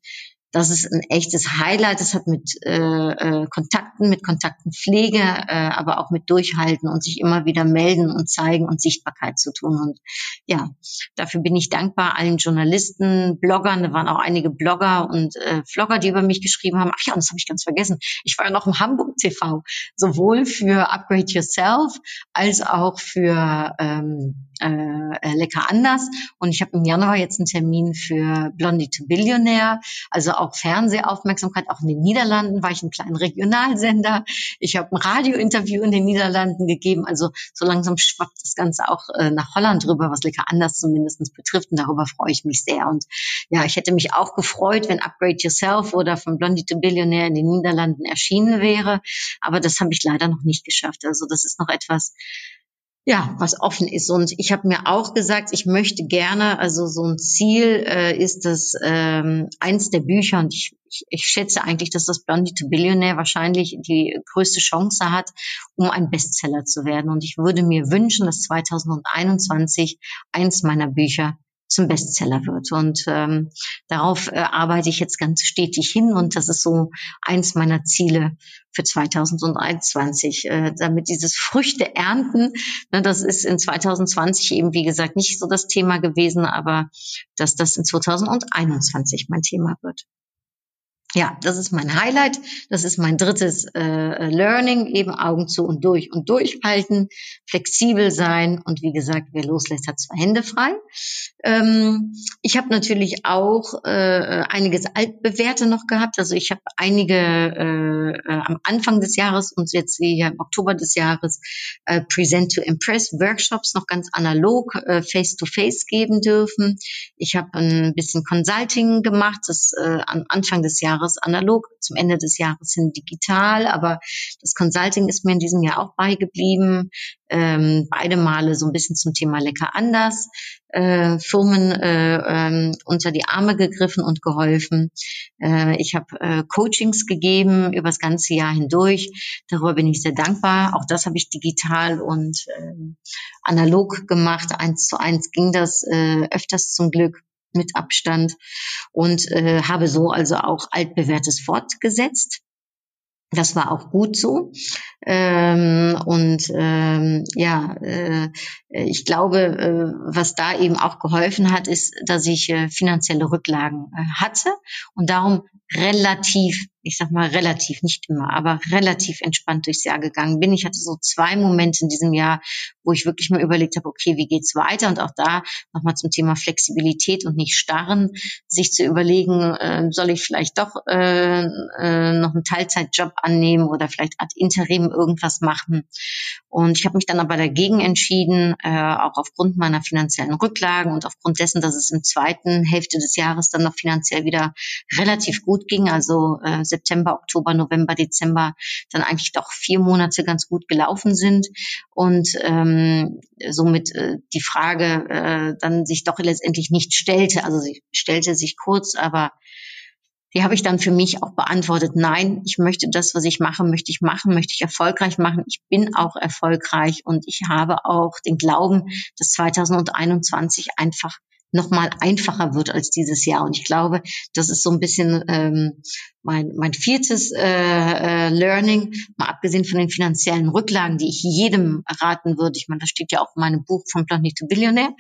das ist ein echtes Highlight. Das hat mit äh, äh, Kontakten, mit Kontaktenpflege, äh, aber auch mit Durchhalten und sich immer wieder melden und zeigen und Sichtbarkeit zu tun. Und ja, dafür bin ich dankbar allen Journalisten, Bloggern. Da waren auch einige Blogger und äh, Vlogger, die über mich geschrieben haben. Ach ja, das habe ich ganz vergessen. Ich war ja noch im Hamburg TV, sowohl für Upgrade Yourself als auch für ähm, äh, Lecker anders. Und ich habe im Januar jetzt einen Termin für Blondie to Billionaire, also auch Fernsehaufmerksamkeit. Auch in den Niederlanden war ich ein kleiner Regionalsender. Ich habe ein Radiointerview in den Niederlanden gegeben. Also so langsam schwappt das Ganze auch äh, nach Holland rüber, was Lecker anders zumindest betrifft. Und darüber freue ich mich sehr. Und ja, ich hätte mich auch gefreut, wenn Upgrade Yourself oder von Blondie to Billionaire in den Niederlanden erschienen wäre. Aber das habe ich leider noch nicht geschafft. Also das ist noch etwas, ja, was offen ist. Und ich habe mir auch gesagt, ich möchte gerne, also so ein Ziel äh, ist das ähm, eins der Bücher und ich, ich, ich schätze eigentlich, dass das Blondie to Billionaire wahrscheinlich die größte Chance hat, um ein Bestseller zu werden. Und ich würde mir wünschen, dass 2021 eins meiner Bücher zum Bestseller wird. Und ähm, darauf äh, arbeite ich jetzt ganz stetig hin. Und das ist so eins meiner Ziele für 2021, äh, damit dieses Früchte ernten, ne, das ist in 2020 eben wie gesagt nicht so das Thema gewesen, aber dass das in 2021 mein Thema wird ja, das ist mein Highlight. Das ist mein drittes äh, Learning, eben Augen zu und durch und durchhalten, flexibel sein und wie gesagt, wer loslässt, hat zwei Hände frei. Ähm, ich habe natürlich auch äh, einiges altbewährte noch gehabt. Also ich habe einige äh, äh, am Anfang des Jahres und jetzt hier im Oktober des Jahres äh, Present to Impress Workshops noch ganz analog äh, face to face geben dürfen. Ich habe ein bisschen Consulting gemacht, das äh, am Anfang des Jahres Jahres analog, zum Ende des Jahres hin digital, aber das Consulting ist mir in diesem Jahr auch beigeblieben. Ähm, beide Male so ein bisschen zum Thema lecker anders. Äh, Firmen äh, ähm, unter die Arme gegriffen und geholfen. Äh, ich habe äh, Coachings gegeben über das ganze Jahr hindurch. Darüber bin ich sehr dankbar. Auch das habe ich digital und äh, analog gemacht. Eins zu eins ging das äh, öfters zum Glück mit Abstand und äh, habe so also auch altbewährtes fortgesetzt. Das war auch gut so. Ähm, und ähm, ja, äh, ich glaube, äh, was da eben auch geholfen hat, ist, dass ich äh, finanzielle Rücklagen äh, hatte und darum relativ ich sag mal relativ, nicht immer, aber relativ entspannt durchs Jahr gegangen bin. Ich hatte so zwei Momente in diesem Jahr, wo ich wirklich mal überlegt habe, okay, wie geht's weiter? Und auch da nochmal zum Thema Flexibilität und nicht starren, sich zu überlegen, äh, soll ich vielleicht doch äh, äh, noch einen Teilzeitjob annehmen oder vielleicht ad interim irgendwas machen. Und ich habe mich dann aber dagegen entschieden, äh, auch aufgrund meiner finanziellen Rücklagen und aufgrund dessen, dass es im zweiten Hälfte des Jahres dann noch finanziell wieder relativ gut ging, also äh, September, Oktober, November, Dezember dann eigentlich doch vier Monate ganz gut gelaufen sind und ähm, somit äh, die Frage äh, dann sich doch letztendlich nicht stellte. Also sie stellte sich kurz, aber die habe ich dann für mich auch beantwortet. Nein, ich möchte das, was ich mache, möchte ich machen, möchte ich erfolgreich machen. Ich bin auch erfolgreich und ich habe auch den Glauben, dass 2021 einfach nochmal einfacher wird als dieses Jahr. Und ich glaube, das ist so ein bisschen ähm, mein, mein viertes äh, äh, Learning, mal abgesehen von den finanziellen Rücklagen, die ich jedem raten würde. Ich meine, das steht ja auch in meinem Buch von Planet to Billionaire,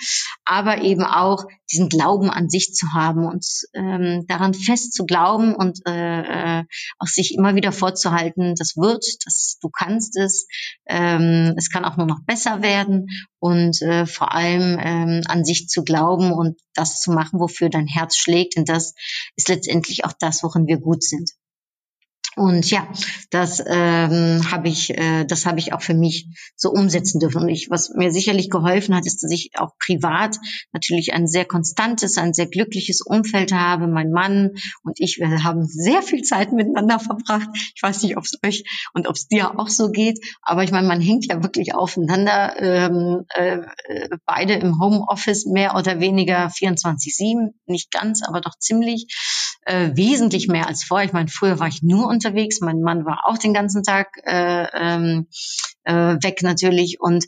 aber eben auch diesen Glauben an sich zu haben und ähm, daran fest zu glauben und äh, äh, auch sich immer wieder vorzuhalten, das wird, das du kannst es, ähm, es kann auch nur noch besser werden und äh, vor allem ähm, an sich zu glauben und das zu machen, wofür dein Herz schlägt. Und das ist letztendlich auch das, worin wir gut sind. Und ja, das ähm, habe ich, äh, das habe ich auch für mich so umsetzen dürfen. Und ich, was mir sicherlich geholfen hat, ist, dass ich auch privat natürlich ein sehr konstantes, ein sehr glückliches Umfeld habe. Mein Mann und ich, wir haben sehr viel Zeit miteinander verbracht. Ich weiß nicht, ob es euch und ob es dir auch so geht, aber ich meine, man hängt ja wirklich aufeinander, ähm, äh, beide im Homeoffice mehr oder weniger 24/7, nicht ganz, aber doch ziemlich äh, wesentlich mehr als vorher. Ich meine, früher war ich nur unterwegs, mein Mann war auch den ganzen Tag äh, ähm, äh, weg natürlich. Und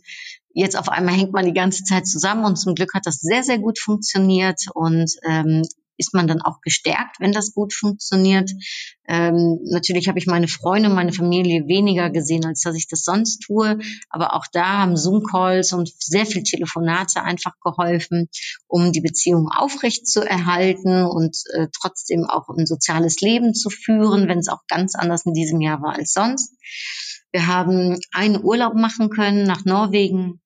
jetzt auf einmal hängt man die ganze Zeit zusammen. Und zum Glück hat das sehr, sehr gut funktioniert. Und ähm, ist man dann auch gestärkt, wenn das gut funktioniert. Ähm, natürlich habe ich meine Freunde, meine Familie weniger gesehen, als dass ich das sonst tue. Aber auch da haben Zoom-Calls und sehr viel Telefonate einfach geholfen, um die Beziehung aufrecht zu erhalten und äh, trotzdem auch ein soziales Leben zu führen, wenn es auch ganz anders in diesem Jahr war als sonst. Wir haben einen Urlaub machen können nach Norwegen.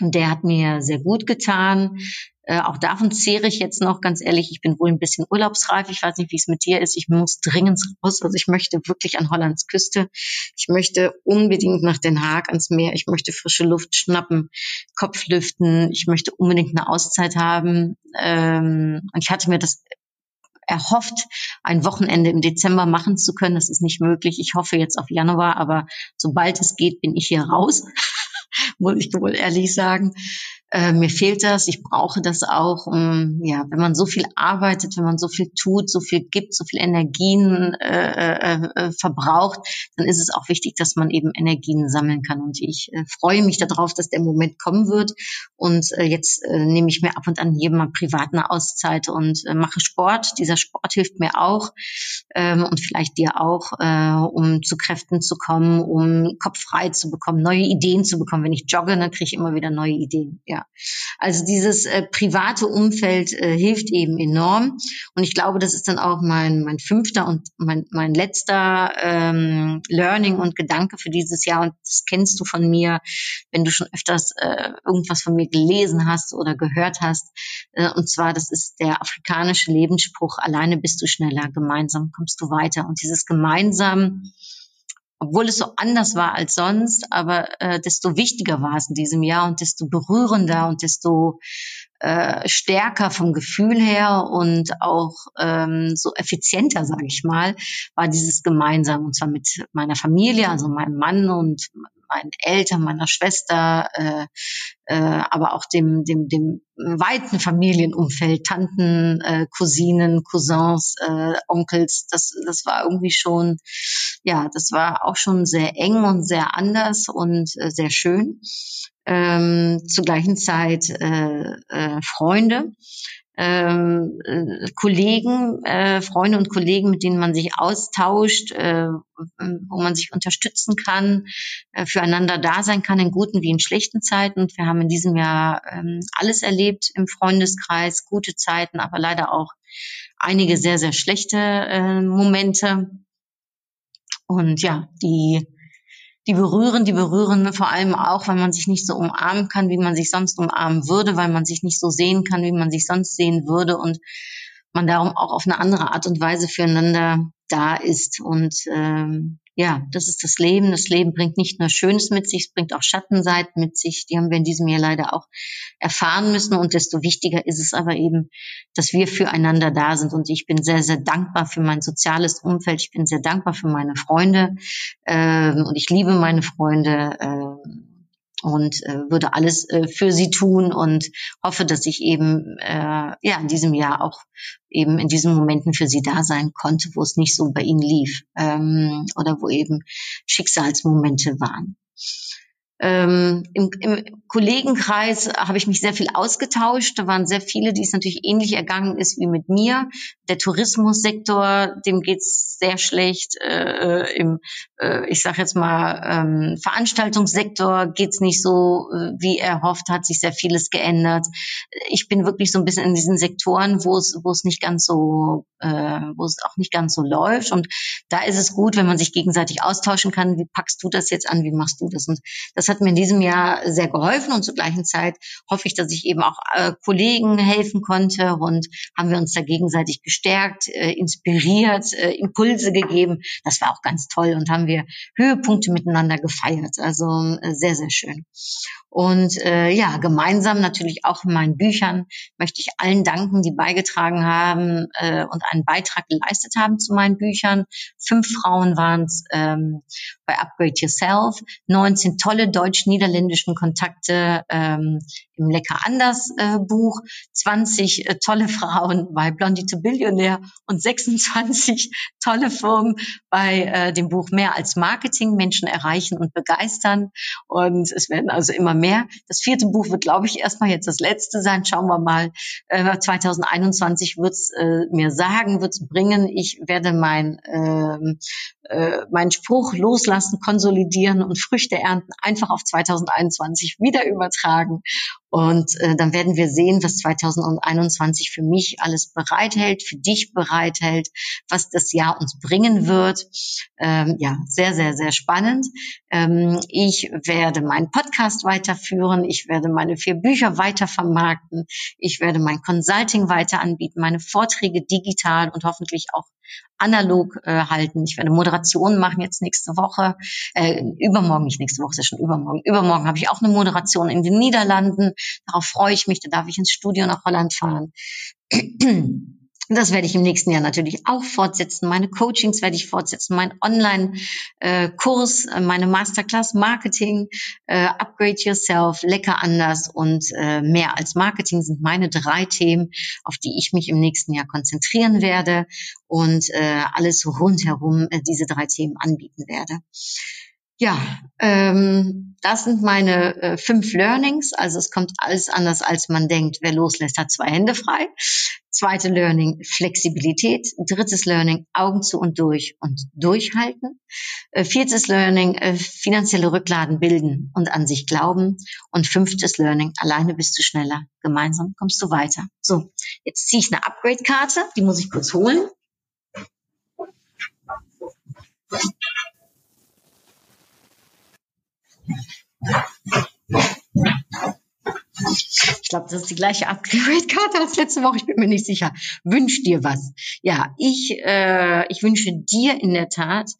Der hat mir sehr gut getan. Äh, auch davon zehre ich jetzt noch, ganz ehrlich, ich bin wohl ein bisschen urlaubsreif. Ich weiß nicht, wie es mit dir ist. Ich muss dringend raus. Also ich möchte wirklich an Hollands Küste. Ich möchte unbedingt nach Den Haag ans Meer. Ich möchte frische Luft schnappen, Kopf lüften. Ich möchte unbedingt eine Auszeit haben. Ähm, und ich hatte mir das erhofft, ein Wochenende im Dezember machen zu können. Das ist nicht möglich. Ich hoffe jetzt auf Januar, aber sobald es geht, bin ich hier raus. muss ich wohl ehrlich sagen äh, mir fehlt das, ich brauche das auch. Um, ja, wenn man so viel arbeitet, wenn man so viel tut, so viel gibt, so viel Energien äh, äh, äh, verbraucht, dann ist es auch wichtig, dass man eben Energien sammeln kann. Und ich äh, freue mich darauf, dass der Moment kommen wird. Und äh, jetzt äh, nehme ich mir ab und an jedem mal privat eine Auszeit und äh, mache Sport. Dieser Sport hilft mir auch ähm, und vielleicht dir auch, äh, um zu Kräften zu kommen, um Kopf frei zu bekommen, neue Ideen zu bekommen. Wenn ich jogge, dann kriege ich immer wieder neue Ideen. Ja. Also dieses äh, private Umfeld äh, hilft eben enorm. Und ich glaube, das ist dann auch mein, mein fünfter und mein, mein letzter ähm, Learning und Gedanke für dieses Jahr. Und das kennst du von mir, wenn du schon öfters äh, irgendwas von mir gelesen hast oder gehört hast. Äh, und zwar, das ist der afrikanische Lebensspruch, alleine bist du schneller, gemeinsam kommst du weiter. Und dieses gemeinsam obwohl es so anders war als sonst, aber äh, desto wichtiger war es in diesem Jahr und desto berührender und desto äh, stärker vom Gefühl her und auch ähm, so effizienter, sage ich mal, war dieses gemeinsam und zwar mit meiner Familie, also meinem Mann und meinen Eltern, meiner Schwester, äh, äh, aber auch dem, dem, dem weiten Familienumfeld, Tanten, äh, Cousinen, Cousins, äh, Onkels. Das, das war irgendwie schon, ja, das war auch schon sehr eng und sehr anders und äh, sehr schön. Ähm, zur gleichen Zeit äh, äh, Freunde ähm, äh, Kollegen, äh, Freunde und Kollegen, mit denen man sich austauscht, äh, wo man sich unterstützen kann, äh, füreinander da sein kann in guten wie in schlechten Zeiten. Und wir haben in diesem Jahr ähm, alles erlebt im Freundeskreis, gute Zeiten, aber leider auch einige sehr, sehr schlechte äh, Momente. Und ja, die die berühren, die berühren vor allem auch, weil man sich nicht so umarmen kann, wie man sich sonst umarmen würde, weil man sich nicht so sehen kann, wie man sich sonst sehen würde und man darum auch auf eine andere Art und Weise füreinander da ist. Und ähm, ja, das ist das Leben. Das Leben bringt nicht nur Schönes mit sich, es bringt auch Schattenseiten mit sich. Die haben wir in diesem Jahr leider auch erfahren müssen. Und desto wichtiger ist es aber eben, dass wir füreinander da sind. Und ich bin sehr, sehr dankbar für mein soziales Umfeld. Ich bin sehr dankbar für meine Freunde. Ähm, und ich liebe meine Freunde. Ähm, und äh, würde alles äh, für sie tun und hoffe, dass ich eben äh, ja in diesem Jahr auch eben in diesen Momenten für sie da sein konnte, wo es nicht so bei ihnen lief ähm, oder wo eben Schicksalsmomente waren. Ähm, im, Im Kollegenkreis habe ich mich sehr viel ausgetauscht. Da waren sehr viele, die es natürlich ähnlich ergangen ist wie mit mir. Der Tourismussektor, dem geht's sehr schlecht. Äh, Im, äh, ich sage jetzt mal, ähm, Veranstaltungssektor geht's nicht so, äh, wie er hofft, hat sich sehr vieles geändert. Ich bin wirklich so ein bisschen in diesen Sektoren, wo es, wo es nicht ganz so, äh, wo es auch nicht ganz so läuft. Und da ist es gut, wenn man sich gegenseitig austauschen kann. Wie packst du das jetzt an? Wie machst du das? Und das hat mir in diesem Jahr sehr geholfen und zur gleichen Zeit hoffe ich, dass ich eben auch äh, Kollegen helfen konnte und haben wir uns da gegenseitig gestärkt, äh, inspiriert, äh, Impulse gegeben. Das war auch ganz toll und haben wir Höhepunkte miteinander gefeiert. Also äh, sehr, sehr schön. Und äh, ja, gemeinsam natürlich auch in meinen Büchern möchte ich allen danken, die beigetragen haben äh, und einen Beitrag geleistet haben zu meinen Büchern. Fünf Frauen waren es ähm, bei Upgrade Yourself, 19 tolle deutsch-niederländischen Kontakte ähm, im Lecker Anders äh, Buch, 20 äh, tolle Frauen bei Blondie to Billionaire und 26 tolle Firmen bei äh, dem Buch Mehr als Marketing, Menschen erreichen und begeistern. Und es werden also immer mehr. Das vierte Buch wird, glaube ich, erstmal jetzt das letzte sein. Schauen wir mal. Äh, 2021 wird es äh, mir sagen, wird es bringen. Ich werde mein äh, äh, meinen Spruch loslassen, konsolidieren und Früchte ernten einfach auf 2021 wieder übertragen. Und äh, dann werden wir sehen, was 2021 für mich alles bereithält, für dich bereithält, was das Jahr uns bringen wird. Ähm, ja, sehr, sehr, sehr spannend. Ähm, ich werde meinen Podcast weiterführen. Ich werde meine vier Bücher weiter vermarkten. Ich werde mein Consulting weiter anbieten, meine Vorträge digital und hoffentlich auch analog äh, halten. Ich werde Moderationen machen jetzt nächste Woche, äh, übermorgen, nicht nächste Woche, ist ja schon übermorgen. Übermorgen habe ich auch eine Moderation in den Niederlanden. Darauf freue ich mich. Da darf ich ins Studio nach Holland fahren. Das werde ich im nächsten Jahr natürlich auch fortsetzen. Meine Coachings werde ich fortsetzen, mein Online-Kurs, äh, meine Masterclass Marketing, äh, Upgrade Yourself, Lecker anders und äh, mehr als Marketing sind meine drei Themen, auf die ich mich im nächsten Jahr konzentrieren werde und alles rundherum diese drei Themen anbieten werde. Ja, ähm, das sind meine äh, fünf Learnings. Also es kommt alles anders, als man denkt. Wer loslässt, hat zwei Hände frei. Zweite Learning, Flexibilität. Drittes Learning, Augen zu und durch und durchhalten. Äh, viertes Learning, äh, finanzielle Rücklagen bilden und an sich glauben. Und fünftes Learning, alleine bist du schneller. Gemeinsam kommst du weiter. So, jetzt ziehe ich eine Upgrade-Karte. Die muss ich kurz holen. Ich glaube, das ist die gleiche Upgrade-Karte als letzte Woche. Ich bin mir nicht sicher. Wünsch dir was. Ja, ich, äh, ich wünsche dir in der Tat,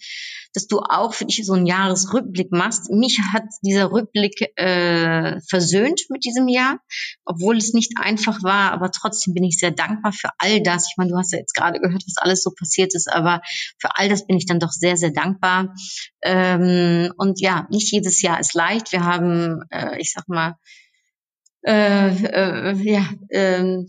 dass du auch für dich so einen Jahresrückblick machst. Mich hat dieser Rückblick äh, versöhnt mit diesem Jahr, obwohl es nicht einfach war, aber trotzdem bin ich sehr dankbar für all das. Ich meine, du hast ja jetzt gerade gehört, was alles so passiert ist, aber für all das bin ich dann doch sehr, sehr dankbar. Ähm, und ja, nicht jedes Jahr ist leicht. Wir haben, äh, ich sag mal, äh, äh, ja, äh,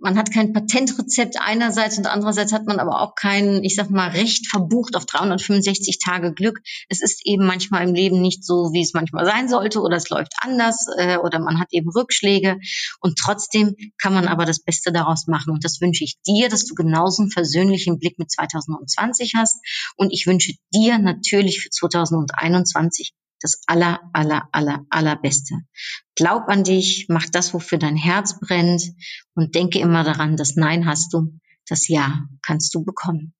man hat kein Patentrezept einerseits und andererseits hat man aber auch kein, ich sag mal, Recht verbucht auf 365 Tage Glück. Es ist eben manchmal im Leben nicht so, wie es manchmal sein sollte oder es läuft anders äh, oder man hat eben Rückschläge. Und trotzdem kann man aber das Beste daraus machen. Und das wünsche ich dir, dass du genauso einen versöhnlichen Blick mit 2020 hast. Und ich wünsche dir natürlich für 2021 das aller, aller, aller, allerbeste. Glaub an dich, mach das, wofür dein Herz brennt und denke immer daran, das Nein hast du, das Ja kannst du bekommen.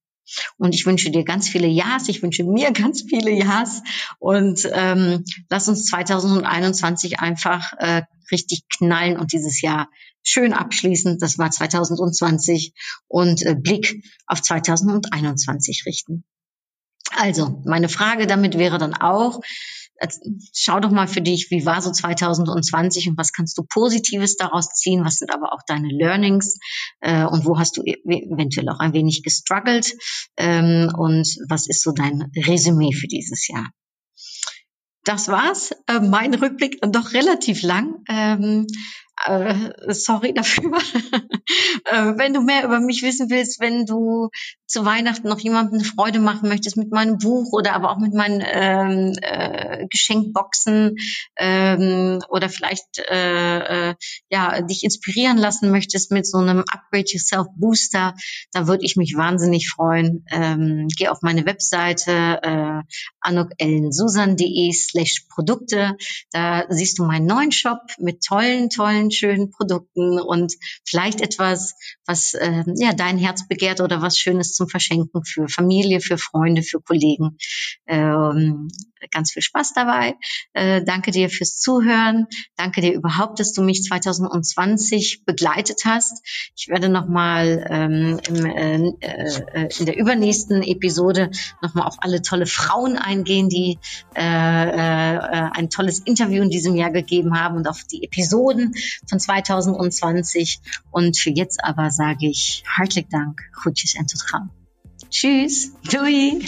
Und ich wünsche dir ganz viele Ja's, ich wünsche mir ganz viele Ja's und ähm, lass uns 2021 einfach äh, richtig knallen und dieses Jahr schön abschließen. Das war 2020 und äh, Blick auf 2021 richten. Also, meine Frage damit wäre dann auch, schau doch mal für dich, wie war so 2020 und was kannst du Positives daraus ziehen, was sind aber auch deine Learnings äh, und wo hast du e-, eventuell auch ein wenig gestruggelt ähm, und was ist so dein Resümee für dieses Jahr. Das war's. Äh, mein Rückblick doch relativ lang. Ähm, äh, sorry dafür. äh, wenn du mehr über mich wissen willst, wenn du zu Weihnachten noch jemandem Freude machen möchtest mit meinem Buch oder aber auch mit meinen ähm, äh, Geschenkboxen ähm, oder vielleicht äh, äh, ja dich inspirieren lassen möchtest mit so einem Upgrade Yourself Booster, dann würde ich mich wahnsinnig freuen. Ähm, geh auf meine Webseite äh, anokellensusan.de slash Produkte. Da siehst du meinen neuen Shop mit tollen, tollen, schönen Produkten und vielleicht etwas, was äh, ja dein Herz begehrt oder was Schönes zum Verschenken für Familie, für Freunde, für Kollegen. Ähm, ganz viel Spaß dabei. Äh, danke dir fürs Zuhören. Danke dir überhaupt, dass du mich 2020 begleitet hast. Ich werde nochmal ähm, äh, äh, in der übernächsten Episode nochmal auf alle tolle Frauen eingehen, die äh, äh, ein tolles Interview in diesem Jahr gegeben haben und auf die Episoden von 2020. Und für jetzt aber sage ich herzlichen Dank. Groetjes en tot gauw. Tschüss. Doei.